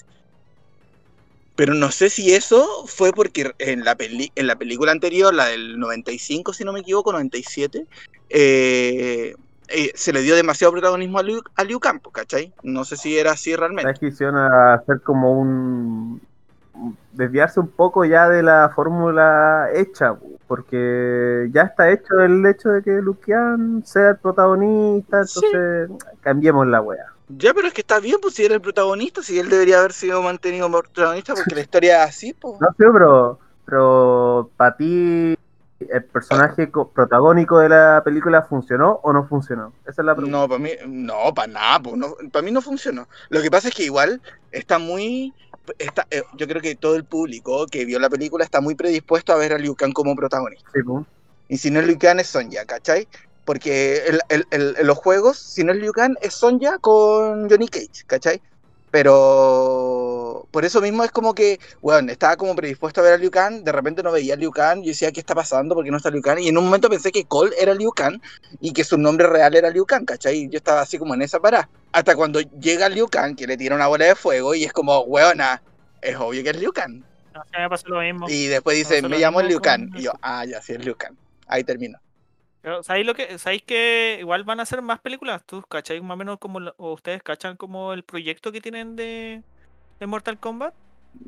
Pero no sé si eso fue porque en la, peli- en la película anterior, la del 95, si no me equivoco, 97, eh, eh, se le dio demasiado protagonismo a Liu, a Liu pues, ¿cachai? No sé si era así realmente. ¿Sabes que hicieron a hacer como un. desviarse un poco ya de la fórmula hecha, porque ya está hecho el hecho de que Lucian sea el protagonista, Sí. entonces cambiemos la wea. Ya, pero es que está bien, pues si era el protagonista, si él debería haber sido mantenido como protagonista, porque la historia es así, pues. No sé, pero, pero para ti, ¿el personaje co- protagónico de la película funcionó o no funcionó? Esa es la pregunta. No, para mí, no, para nada, pues, no, para mí no funcionó. Lo que pasa es que igual está muy, está, eh, yo creo que todo el público que vio la película está muy predispuesto a ver a Liu Kang como protagonista. Sí, pues. Y si no es Liu Kang es Sonja, ¿cachai? Porque el- el- el- los juegos, si no es Liu Kang, es Sonja con Johnny Cage, ¿cachai? Pero po. Por eso mismo es como que, bueno, estaba como predispuesto a ver a Liu Kang, de repente no veía a Liu Kang, yo decía, ¿qué está pasando? ¿Por qué no está Liu Kang? Y en un momento pensé que Cole era Liu Kang y que su nombre real era Liu Kang, ¿cachai? Y yo estaba así como en esa parada. Hasta cuando llega Liu Kang, que le tira una bola de fuego y es como, weona, es obvio que es Liu Kang. No, me pasó lo mismo. Y después dice, lo me llamo Liu Kang. Y yo, ah, ya, sí es Liu Kang. Ahí termino. Pero, ¿sabéis lo que, sabéis que igual van a hacer más películas? ¿Tú cacháis más o menos como, o ustedes cachan como el proyecto que tienen de, de Mortal Kombat?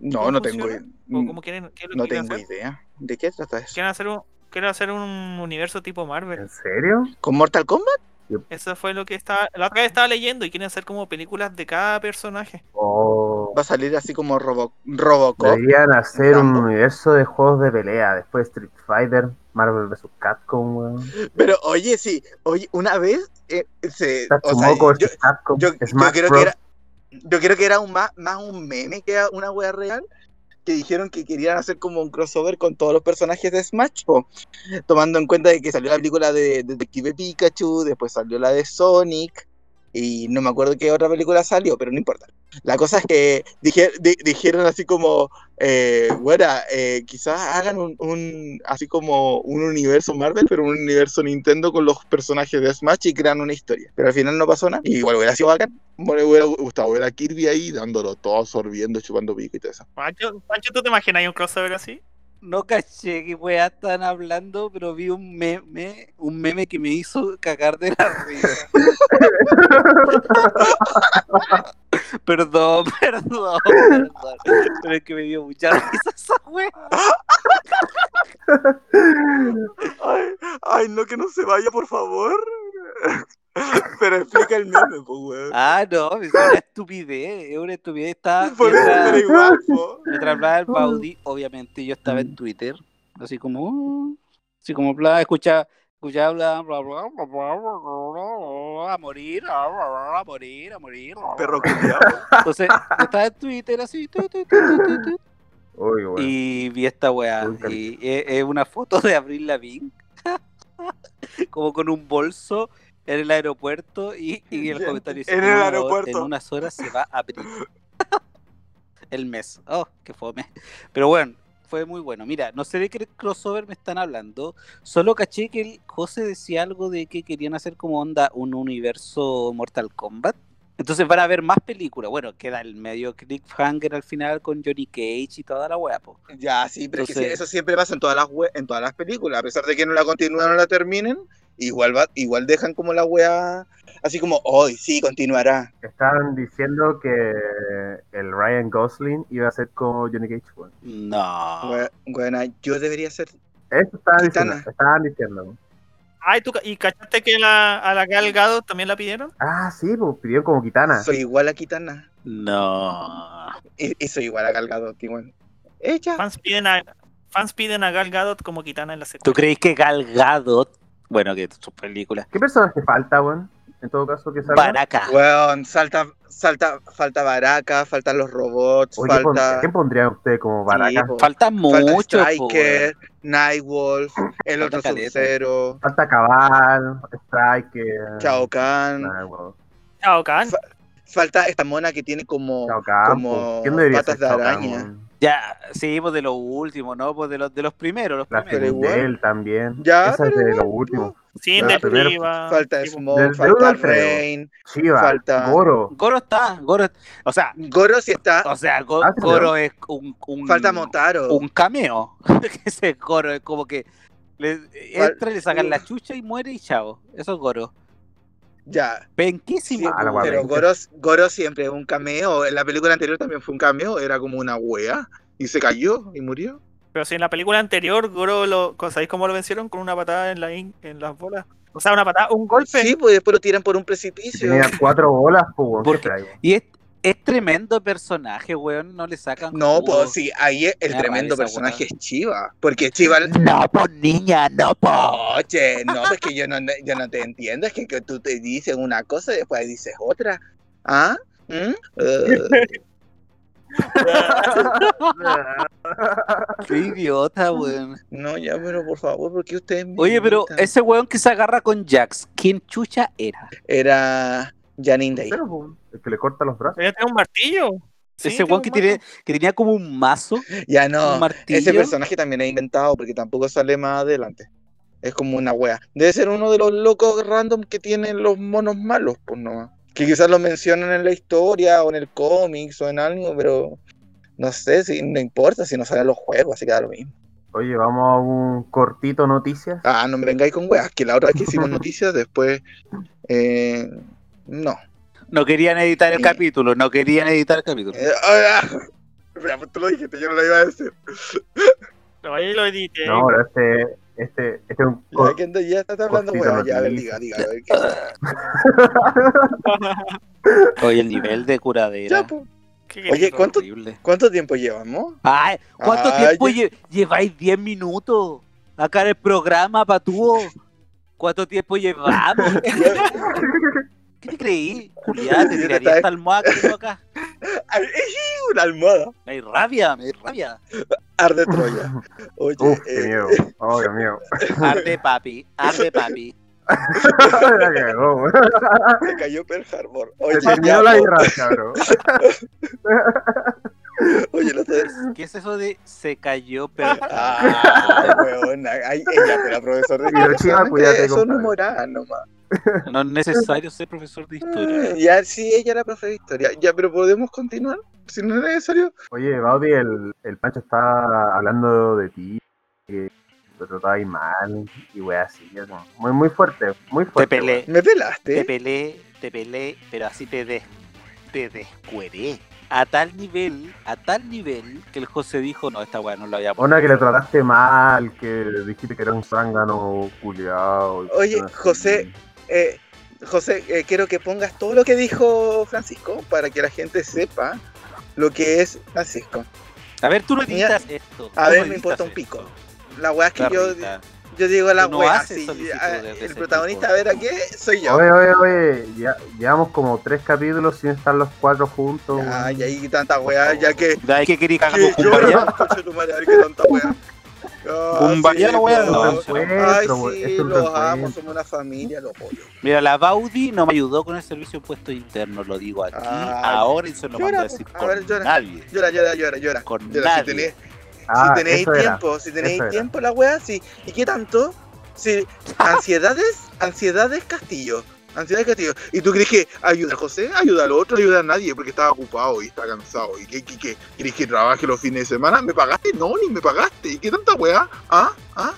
No, ¿Cómo no tengo, funciona? i- ¿O cómo quieren, qué es lo no que quieren tengo hacer? idea. ¿De qué trata eso? Quieren hacer un, quieren hacer un universo tipo Marvel. ¿En serio? ¿Con Mortal Kombat? Eso fue lo que estaba, la otra vez estaba leyendo y quieren hacer como películas de cada personaje. O Va a salir así como Robo Robocop. deberían hacer un Rambo. universo de juegos de pelea. Después Street Fighter, Marvel vs. Capcom, weón. Pero oye, sí, oye, una vez eh, se, o sea, yo. Capcom, yo, creo que era, yo creo que era un más, más un meme que una wea real. Que dijeron que querían hacer como un crossover con todos los personajes de Smash, po, tomando en cuenta de que salió la película de Detective Pikachu, después salió la de Sonic, y no me acuerdo qué otra película salió, pero no importa. La cosa es que dije- di- dijeron así como, eh, bueno, eh, quizás hagan un, un- así como un universo Marvel, pero un universo Nintendo con los personajes de Smash y crean una historia. Pero al final no pasó nada. Y igual hubiera sido bacán. Me hubiera gustado ver a Kirby ahí dándolo todo, absorbiendo, chupando pico y todo eso. Pancho, Pancho, ¿tú te imaginas un crossover así? No caché qué weá están hablando, pero vi un meme, un meme que me hizo cagar de la risa. perdón, perdón, perdón. Pero es que me dio mucha risa esa weá. Ay, ay, no, que no se vaya, por favor. Pero explica el meme, pues. Ah, no, es una estupidez, es una estupidez. Está igual, mientras hablaba el Baudí, obviamente yo estaba en Twitter, así como, uh, así como, bla, escuchaba, escuchaba, bla, bla, bla, a morir, a morir, a morir. Perro Entonces, estaba en Twitter así. Y vi esta weá. Y es, una foto de Abril Lavigne. como con un bolso en el aeropuerto y, y el comentario dice, en el "En una hora- aeropuerto". en unas horas se va a abrir el mes. Oh, qué fome. Pero bueno, fue muy bueno. Mira, no sé de qué crossover me están hablando. Solo caché que el José decía algo de que querían hacer como onda un universo Mortal Kombat. Entonces van a haber más películas. Bueno, queda el medio cliffhanger al final con Johnny Cage y toda la wea, po. Ya, sí, pero es que Entonces- eso siempre pasa en todas las en todas las películas, a pesar de que no la continúen o no la terminen, igual va, igual dejan como la wea así como, hoy sí, continuará. Estaban diciendo que el Ryan Gosling iba a ser como Johnny Cage. No. Buena, yo debería ser. Eso estaban diciendo. Estaban diciendo. Ay, ¿tú, ¿y cachaste que la, a la Gal Gadot también la pidieron? Ah, sí, pues pidió como Kitana. Soy igual a Kitana. No. Y, y soy igual a Gal Gadot, igual. Ella. Fans piden a, fans piden a Gal Gadot como Kitana en la ¿Tú secuela. crees que Gal Gadot, bueno, que sus películas, ¿Qué personaje falta, weón? En todo caso, que salga. Baraka, Weón, salta, salta, falta Baraka, faltan los robots, Oye, ¿quién pon- falta. ¿Quién pondría usted como Baraka? Sí, po. falta Falta mucho, po, Striker, Nightwolf, el Falta otro. Sub-Zero, Falta Cabal, Striker. Chao Kahn. Ah. Chao. Fa- Falta esta mona que tiene como. Chao Kahn, como po. ¿Quién debería patas de Kahn, araña. Ya, sí, pues de los últimos, ¿no? Pues de los, de los primeros, los La primeros. También. Ya, Esa es de lo igual, último. Sí, Ya, del primero, Shiva, Falta po. Smoke, falta. Rain. Chiva, Falta- Goro. Goro está, Goro, o sea, Goro sí está. o sea, Go- Ah, Goro es un, un Falta Motaro. un cameo. Ese Goro es como que le, entra, le sacan la chucha y muere y chao. Eso es Goro. Ya. Sí, Penquísimo. Ah, pero. Goro, Goro siempre es un cameo. En la película anterior también fue un cameo. Era como una wea. Y se cayó y murió. Pero si en la película anterior, Goro, lo, ¿sabéis cómo lo vencieron? Con una patada en, la in- en las bolas. O sea, una patada, un golpe. Sí, pues después lo tiran por un precipicio. Tenía cuatro bolas, pues. Y es, es tremendo personaje, weón. No le sacan. No, jugo. pues sí, ahí es- el Me tremendo personaje es Chiva. Porque Chiva. No, pues niña, no, pues. Oye, no, es que yo no, yo no te entiendo. Es que, que tú te dices una cosa y después dices otra. ¿Ah? ¿Mm? Qué idiota, weón. no, ya, pero por favor, porque ustedes Oye, pero ese weón que se agarra con Jax, ¿quién chucha era? Era Janine Day. El que le corta los brazos. Ella tiene un martillo. Sí, Ese un que, tiene, que tenía como un mazo, Ya no, ese personaje también es inventado porque tampoco sale más adelante. Es como una wea. Debe ser uno de los locos random que tienen los monos malos, pues no. Que quizás lo mencionan en la historia o en el cómics o en algo, pero no sé si no importa si no salen los juegos, así que da lo mismo. Oye, vamos a un cortito noticias. Ah, no me vengáis con weas, que la otra vez que hicimos noticias, después. eh, no. No querían editar el Sí. capítulo, no querían editar el capítulo. Eh, ah, Mira, pues tú lo dijiste, yo no lo iba a decir. No, ahí lo edité. No, pero este, este, este es un Ya, que ya estás hablando, wea, ya, a ver, diga, diga, a ver, ¿qué? Oye, el nivel de curadera. Ya, pues. ¿Qué Oye? ¿cuánto. ¿cuánto tiempo llevamos? Ay, ¿cuánto Ah, tiempo ya. lle- lleváis? 10 minutos. Acá en el programa, patúo. ¿Cuánto tiempo llevamos? ¿Qué te creí? Julián, te tiraría esta almohada que tengo acá. Una almohada. Me hay rabia, me hay rabia. Arde Troya. Oye, Uf, qué eh, miedo. Oh, qué miedo. Arde papi, arde papi. La cagó, se cayó Pearl Harbor. Se Oye, terminó ya, la guerra, cabrón. Oye, no sé. ¿Qué es eso de se cayó pero Ah, weón. Ay, ella, pero profesor de Hiroshima, solamente cuídate, Son compadre. humoradas nomás. No es necesario ser profesor de historia. Ya, sí, ella era profe de historia. Ya, pero podemos continuar. Si no es necesario. Oye, Baudi, el, el Pancho está hablando de ti, que te tratabas mal y wey así. eso. Muy, muy fuerte, muy Te fuerte. pelé, Me te pelaste. pelé, te pelé, pero así te des, te descueré. A tal nivel, a tal nivel que el José dijo, no, esta weá no la voy a Una que le trataste mal, que dijiste que era un zángano culiado. Oye, José, Eh, José, eh, quiero que pongas todo lo que dijo Francisco para que la gente sepa lo que es Francisco. A ver, tú no editas esto. A ver, no me importa un esto. pico. La weá es que yo, yo digo a la no weá, sí, ah, el protagonista, tipo. a ver, ¿a qué? Soy yo. Oye, oye, oye, ya, llevamos como tres capítulos sin estar los cuatro juntos. Ya, weón. y ahí tanta weá, ya que... ¿De ahí que quería cagar que con yo, Cumbaya? concha tu madre, a ver qué tanta weá. Ah, sí, sí, es un los amo, somos una familia, los odio. Mira, la Baudi no me ayudó con el servicio de impuestos internos, lo digo aquí, Ay, ahora y se lo mando a decir A con ver, llora. nadie. Llora, llora, llora, llora. Con Llora, si Ah, tenéis era. tiempo, si tenéis eso era. tiempo la weá, sí. ¿Y qué tanto? Si ansiedades, ansiedades Castillo. Ansiedades Castillo. ¿Y tú crees que ayuda a José? Ayuda al otro, ayuda a nadie porque estaba ocupado y está cansado. ¿Y qué, qué, qué? ¿Quieres que trabaje los fines de semana? ¿Me pagaste? No, ni me pagaste. ¿Y qué tanta weá? ¿Ah? ¿Ah?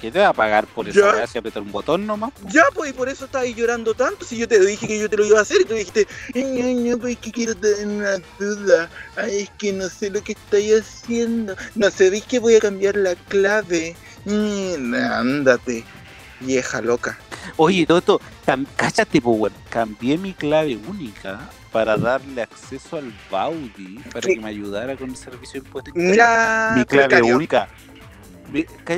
¿Qué te va a pagar por esa weá si apretar un botón nomás? Ya, pues, y por eso estabas llorando tanto. Si yo te dije que yo te lo iba a hacer y tú dijiste, "Ay, ay, no, pues es que quiero tener una duda. Ay, es que no sé lo que estoy haciendo. No sabéis que voy a cambiar la clave. Mm, ándate, vieja loca. Oye, todo esto, cam- cállate, pues, weón. Cambié mi clave única para darle acceso al Baudi para Sí. que me ayudara con el servicio de impuestos. Mira, mi clave precario. única. Mi- ca-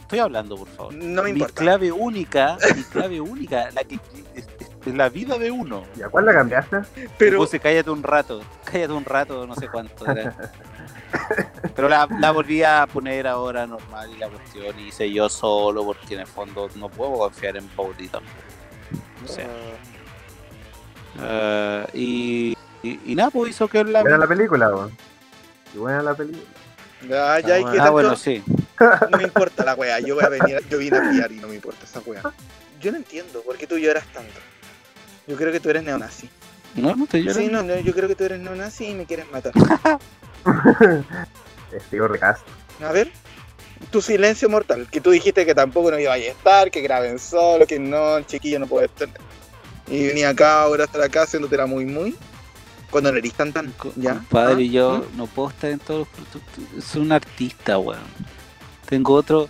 Estoy hablando, por favor. No me mi importa. clave única, mi clave única, la que es, es- es la vida de uno. ¿Y a cuál la cambiaste? Pero, Puse cállate un rato, cállate un rato, no sé cuánto era. Pero la, la volví a poner ahora normal y la cuestión y hice yo solo porque en el fondo no puedo confiar en Baudi tampoco. O sea, eh, y, y, y nada, pues hizo que la... Buena la película, weón. Y buena la película. ya, ya, ¿y qué Ah, tanto? bueno, sí. No me importa la wea. Yo voy a venir, yo vine a pillar y no me importa esa wea. Yo no entiendo por qué tú lloras tanto. Yo creo que tú eres neonazi. No, no estoy llorando. Sí, no, no, yo creo que tú eres neonazi y me quieres matar. Estilo recast. A ver, tu silencio mortal, que tú dijiste que tampoco no iba a estar, que graben solo, que no, el chiquillo no puede estar. Y venía acá, ahora estar acá haciéndote la muy muy. Cuando no eres tan tan. ¿Ya? Compadre, ¿Ah? yo ¿Mm? no puedo estar en todos los productos. Soy un artista, weón. Tengo otro.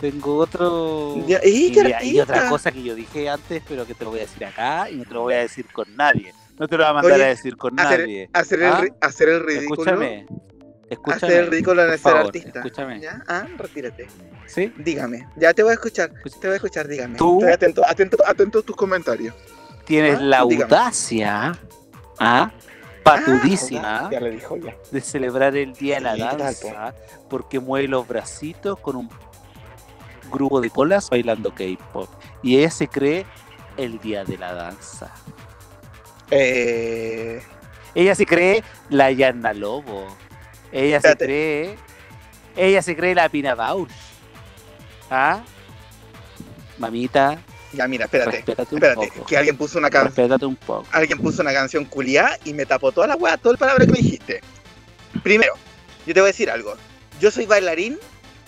Tengo otro. Ya, ¡y otra cosa que yo dije antes, pero que te lo voy a decir acá y no te lo voy a decir con nadie. No te lo voy a mandar Oye, a decir con hacer- nadie. Hacer el, ¿Ah? ri- hacer el ridículo. Escúchame. Escúchame. Hacer el ridículo el ser artista. Escúchame. ¿Ya? Ah, retírate. ¿Sí? Dígame. Ya te voy a escuchar. Escucha. Te voy a escuchar, dígame. Tú- Estoy atento, atento, atento a tus comentarios. Tienes Ah, la audacia. ¿ah? Patudísima. Ah, ya le dijo ya. de celebrar el Día de la Sí, ¿qué tal, Danza porque mueve los bracitos con un grupo de colas bailando K-pop. Y ella se cree el Día de la Danza. Eh, ella se cree la Yanna Lobo. Ella se Espérate. cree. Ella se cree la Pina Bausch. ¿Ah? Mamita, Ya, mira, espérate. respétate un Espérate, poco. que alguien puso una canción. Respétate un poco. Alguien puso una canción culiá y me tapó toda la weá, toda la palabra que me dijiste. Primero, yo te voy a decir algo. Yo soy bailarín,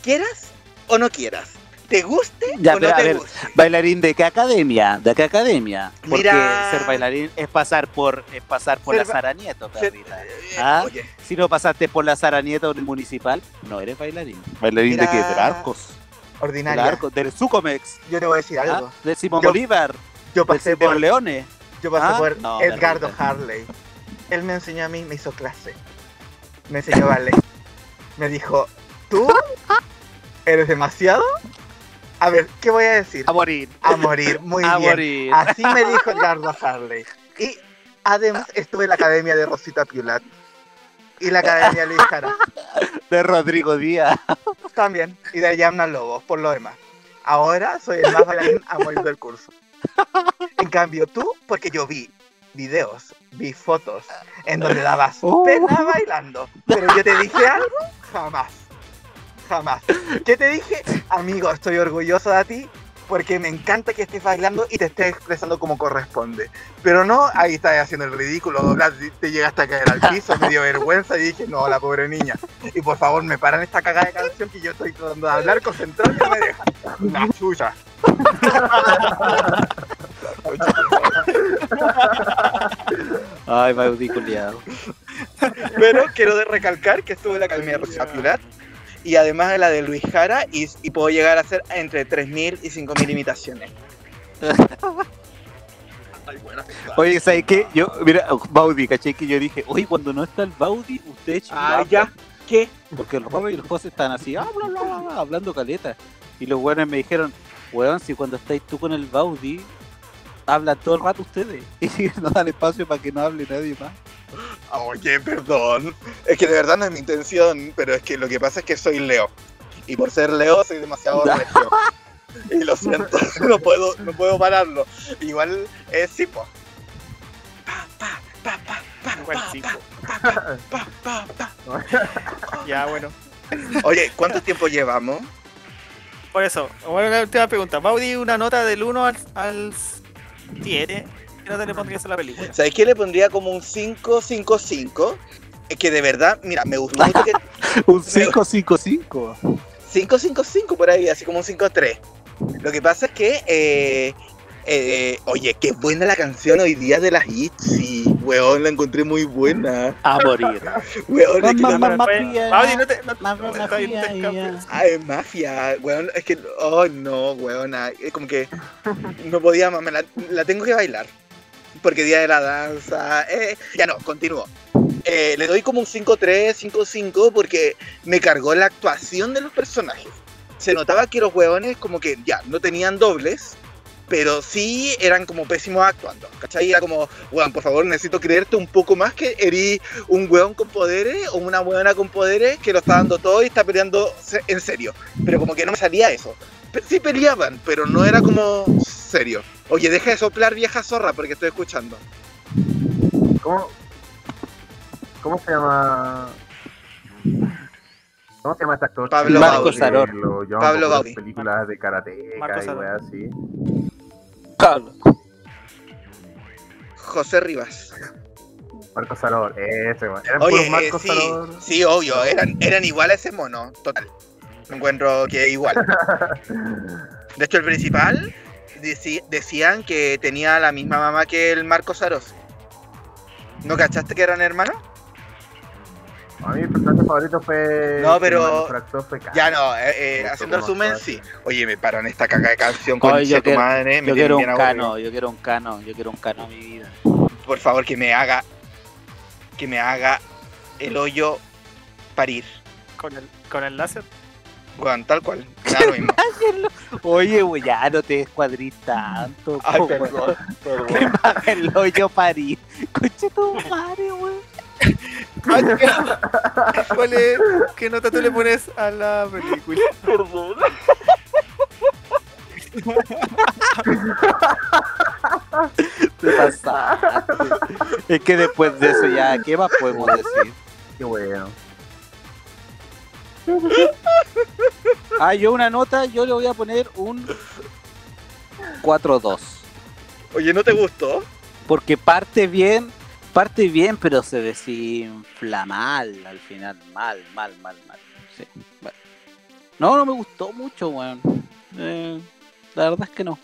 quieras o no quieras. ¿Te guste Ya, o pero, no a ver, guste? ¿Bailarín de qué academia? ¿De qué academia? Porque Mira. ser bailarín es pasar por, es pasar por Ser la Sara Nieto, Ser- eh, ¿Ah? Oye, Si no pasaste por la Sara Nieto municipal, no eres bailarín. ¿Bailarín de qué? Del Arcos. Del ordinaria. Arcos, del Sucomex. Yo te voy a decir ¿ah? algo. De Simón Yo- Bolívar. Yo De, pasé de por, Leones. yo pasé ¿Ah? por No, Edgardo. Harley. Él me enseñó a mí, me hizo clase. Me enseñó ballet. Me dijo, ¿tú eres demasiado? A ver, ¿qué voy a decir? A morir. A morir, muy a bien. morir. Así me dijo Edgardo Harley. Y además estuve en la academia de Rosita Piulat. Y la academia Luis Jara De Rodrigo Díaz. también. Y de Yamna Lobos, por lo demás. Ahora soy el más bailarín a morir del curso. En cambio tú, porque yo vi videos, vi fotos en donde dabas Uh. pena bailando. Pero yo te dije algo, jamás. Jamás. ¿Qué te dije? Amigo, estoy orgulloso de ti porque me encanta que estés bailando y te estés expresando como corresponde. Pero no, ahí estás haciendo el ridículo, te llegaste a caer al piso, me dio vergüenza y dije, no, la pobre niña. Y por favor, me paran esta cagada de canción que yo estoy tratando de hablar, concentrado y no me dejan. La chucha. Ay, Baudi culiado. Pero quiero recalcar que estuve en la Academia de Rosa Piulat y además de la de Luis Jara y, y puedo llegar a hacer entre 3.000 y 5.000 imitaciones. Ay, buena. Oye, ¿sabes qué? Yo, mira, Baudi, caché que yo dije, oye, cuando no está el Baudi, usted Ah, ya. ¿Qué? Porque el Robert y el José están así, ah, bla, bla, bla, bla, hablando caleta. Y los weones me dijeron, weón, si cuando estáis tú con el Baudi, hablan todo el rato ustedes. Y no dan espacio para que no hable nadie más. Oye, perdón. Es que de verdad no es mi intención, pero es que lo que pasa es que soy Leo. Y por ser Leo soy demasiado regio. Y lo siento, no puedo, no puedo pararlo. Igual es sí, po. Pa, pa, pa, pa, pa, Igual pa, sí, pa, pa, pa, pa, pa. Ya, bueno. Oye, ¿cuánto tiempo llevamos? Por eso, bueno, la última pregunta. Baudi, una nota del 1 al, al 7. ¿Qué nota le pondrías a la película? ¿Sabéis que le pondría como un 5-5-5? Es que de verdad, mira, me gustó mucho que. Un 555. 5-5-5 por ahí, así como un 5-3. Lo que pasa es que, eh, eh, oye, qué buena la canción hoy día de las Itzy. Weón, la encontré muy buena. A morir. Weón, es que Mafia. Ah, es mafia, weón, es que, oh no, weón, es como que no podía más, me la, la tengo que bailar, porque día de la danza, eh, ya no, continúo. Eh, le doy como un 5-3, 5-5, porque me cargó la actuación de los personajes. Se notaba que los weones como que ya no tenían dobles, pero sí eran como pésimos actuando, ¿cachai? Era como, weón, por favor, necesito creerte un poco más que erí un weón con poderes o una weona con poderes que lo está dando todo y está peleando en serio. Pero como que no me salía eso. Sí peleaban, pero no era como serio. Oye, deja de soplar vieja zorra porque estoy escuchando. ¿Cómo, ¿Cómo se llama? ¿Cómo se llama este actor? Pablo Marco Baudi. Saror. Lo llaman Pablo películas de karate y weas así. Pablo. José Rivas. Marco Saror, ese, weón. Eran Oye, puros eh, Marco sí, Saror. sí, obvio, eran, eran igual a ese mono, total. Me encuentro que igual. De hecho, el principal decían que tenía la misma mamá que el Marco Saros. ¿No cachaste que eran hermanos? A mí mi personaje favorito fue. No, pero- fue. Ya no, eh, eh, haciendo resumen, sí. Oye, me paran esta caga de canción con Oye, yo tu quiero- madre. Yo quiero un cano, yo quiero un cano, yo quiero un cano mi vida. Por favor, que me haga. Que me haga el hoyo parir. Con el, con el láser. Bueno, tal cual. Me da lo mismo. Oye, güey, ya no te descuadrís tanto. Ay, po, perdón. Que perdón. me haga el hoyo París. Coche tu madre, güey. ¿Cuál es? ¿Qué nota tú le pones a la película? Perdón. Te pasaste. Es que después de eso ya, ¿qué más podemos decir? Qué bueno. Ah, yo una nota, yo le voy a poner un 4-2. Oye, ¿no te gustó? Porque parte bien, parte bien, pero se desinfla mal al final. Mal, mal, mal, mal. Sí, bueno. No, no me gustó mucho, weón. Eh, la verdad es que no.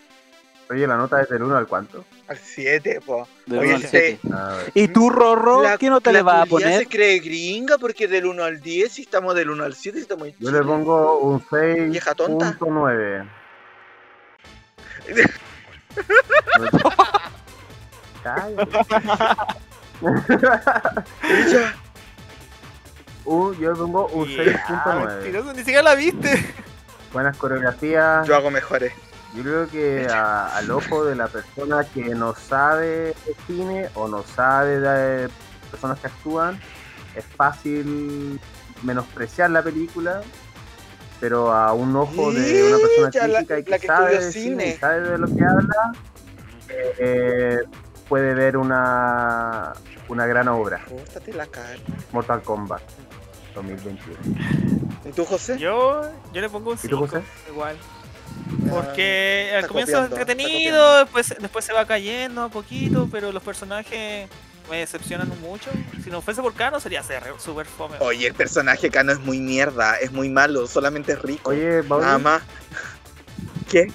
Oye, la nota es del 1 al cuánto. Al 7, po. Del Oye, uno al este- siete. A ver. ¿Y tú, Rorro, La- qué nota le vas a poner? se cree gringa porque del 1 al 10 y estamos del 1 al 7 y estamos en Yo le pongo un Vieja tonta. 6.9. Cállate. Ella. Uh, yo le pongo un Ya, 6.9. mentiroso, ni siquiera la viste. Buenas coreografías. Yo hago mejores. Yo creo que a- al ojo de la persona que no sabe de cine o no sabe de personas que actúan, es fácil menospreciar la película, pero a un ojo de una persona la- crítica y que, la que sabe de cine, cine. y sabe de lo que habla, eh, puede ver una, una gran obra, la cara. Mortal Kombat 2021. ¿Y tú, José? Yo, yo le pongo un ¿Y tú, 5. José? Igual. Ah, Porque al comienzo copiando, es entretenido, después, después se va cayendo a poquito, pero los personajes me decepcionan mucho. Si no fuese por Kano sería ser super fome. Oye, el personaje Kano es muy mierda, es muy malo, solamente es rico. Oye, Nada Baudi, más. ¿Qué?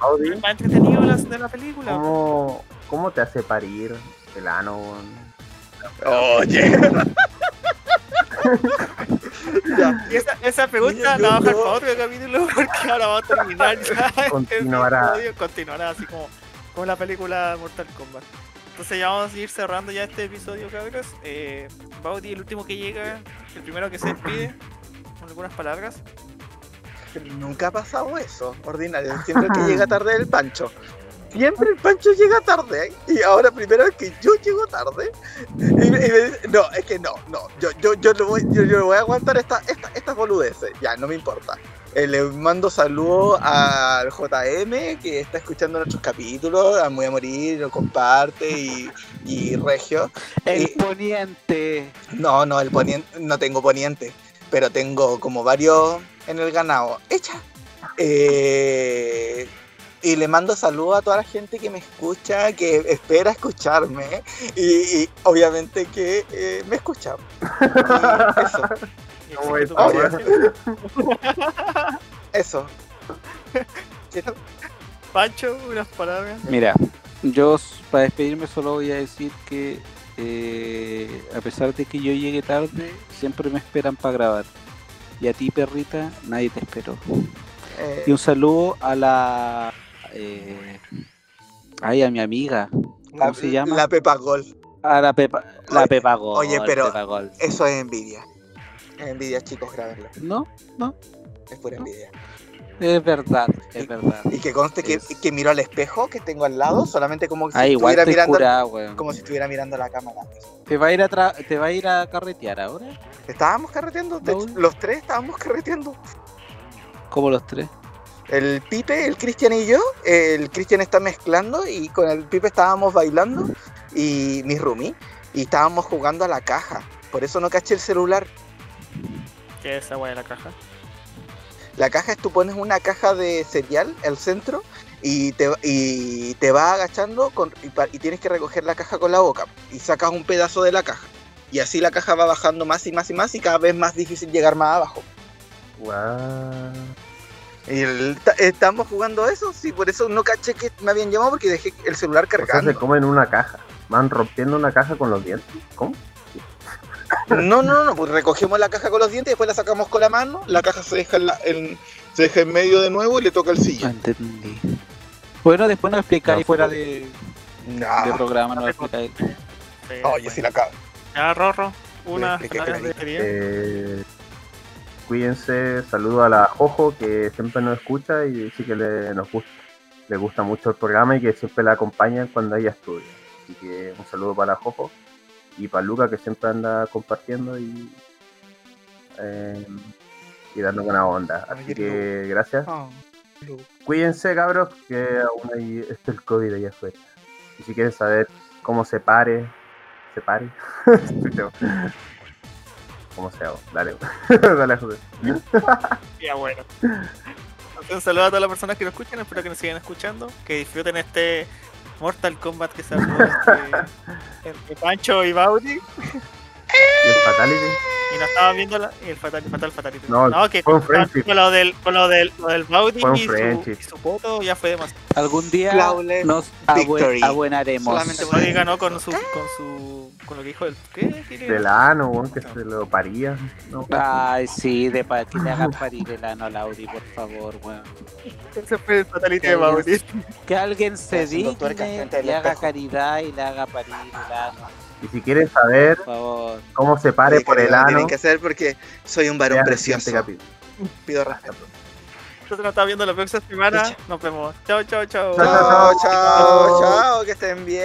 Baudi, Es más entretenido de la, de la película. ¿cómo, ¿cómo te hace parir el ano? Oye. ya. Y esa, esa pregunta la vamos a dejar para otro capítulo porque ahora va a terminar ya. este Continuará. episodio, continuará así como, como la película Mortal Kombat. Entonces ya vamos a ir cerrando ya este episodio, cabros. Eh, Baudi, el último que llega, el primero que se despide, con algunas palabras. Nunca ha pasado eso, ordinario. Siempre que llega tarde el Pancho. Siempre el Pancho llega tarde. Y ahora primero es que yo llego tarde. Y me- y me dice, no, es que no, no. Yo, yo, yo, lo voy, yo, yo voy a aguantar esta, esta, estas boludeces. Ya, no me importa. Eh, le mando saludos al JM que está escuchando nuestros capítulos, a Muy a Morir, lo comparte y, y Regio. El Y- poniente. No, no, el poniente, no tengo poniente, pero tengo como varios en el ganado. Echa. Eh, y le mando saludos a toda la gente que me escucha, que espera escucharme y, y obviamente que eh, me escucha. Y eso, ¿Cómo es, eso. ¿Qué- Pancho, unas palabras. Mira, yo para despedirme solo voy a decir que eh, a pesar de que yo llegue tarde, siempre me esperan para grabar. Y a ti, perrita, nadie te esperó. eh, Y un saludo a la... Eh, ay, a mi amiga. ¿Cómo la, se llama? La Pepa Gol. A la Pepa, la Oye, Pepa Gol, oye, pero- Pepa Gol. Eso es envidia. Es envidia, chicos, grabenlo. No, no, Es pura envidia. es verdad, es verdad. Y que conste que, Es- que miro al espejo que tengo al lado, solamente como si Ah, estuviera mirando. como si estuviera mirando la cámara. ¿Te va a ir a tra- te va a ir a carretear ahora? Estábamos carreteando, los tres estábamos carreteando. Como los tres. El Pipe, el Cristian y yo, el Cristian está mezclando y con el Pipe estábamos bailando y mi roomie y estábamos jugando a la caja. Por eso no caché el celular. ¿Qué es esa weá de la caja? La caja es tú pones una caja de cereal al centro y te, y te va agachando con, y, y tienes que recoger la caja con la boca y sacas un pedazo de la caja. Y así la caja va bajando más y más y más y cada vez más difícil llegar más abajo. Guau. Y el- ta- estamos jugando eso, sí, por eso no caché que me habían llamado porque dejé el celular O sea, cargando. se comen una caja. Van rompiendo una caja con los dientes. ¿Cómo? No, no, no, no, pues recogemos la caja con los dientes, después la sacamos con la mano, la caja se deja en, la- en- se deja en medio de nuevo y le toca el No sillón. entendí. Bueno, después nos explicáis No, fuera pues, de, No. de programa, nos explicáis. Oye, si la cago. Ya, Rorro, una de cuídense, saludo a la Jojo que siempre nos escucha y dice que le, nos gusta, le gusta mucho el programa y que siempre la acompañan cuando ella estudia. Así que un saludo para la Jojo y para Luca que siempre anda compartiendo y, eh, y dando buena onda. Así que gracias. Ah, Cuídense cabros que aún hay está el COVID allá afuera. Y si quieres saber cómo se pare, se pare. Chucha. ¿Cómo se hago? Dale, dale, José. Ya bueno. Entonces, un saludo a todas las personas que nos escuchan, espero que nos sigan escuchando, que disfruten este Mortal Kombat que se armó entre, entre Pancho y Baudi. Y el Fatality. Y nos estaban viendo la, y el Fatal, Fatal Fatality. No, que fue un con, friendship. con lo del, con lo del, lo del Baudi Fue un y su, y su foto ya fue demasiado. Algún día Flawless nos victory. abue- abuenaremos. Solamente por Baudi ganó con su, con su, con lo que dijo el, ¿qué? ¿Qué le- Del ano, weón, que se lo paría. No, Ay, sí, de para que le hagan parir el ano al Audi, por favor, weón. Ese fue el Fatality Que de Baudi. alguien, que alguien se digne y haga caridad y le haga parir el ano, Y si quieren saber por favor. cómo se pare Oye, por el ano, Tienen que hacer porque soy un varón siguiente precioso. capítulo. Pido respeto. Nosotros nos estamos viendo la próxima semana. Nos vemos. Chao. Chao, Chao, chao. chao, chao, que estén bien.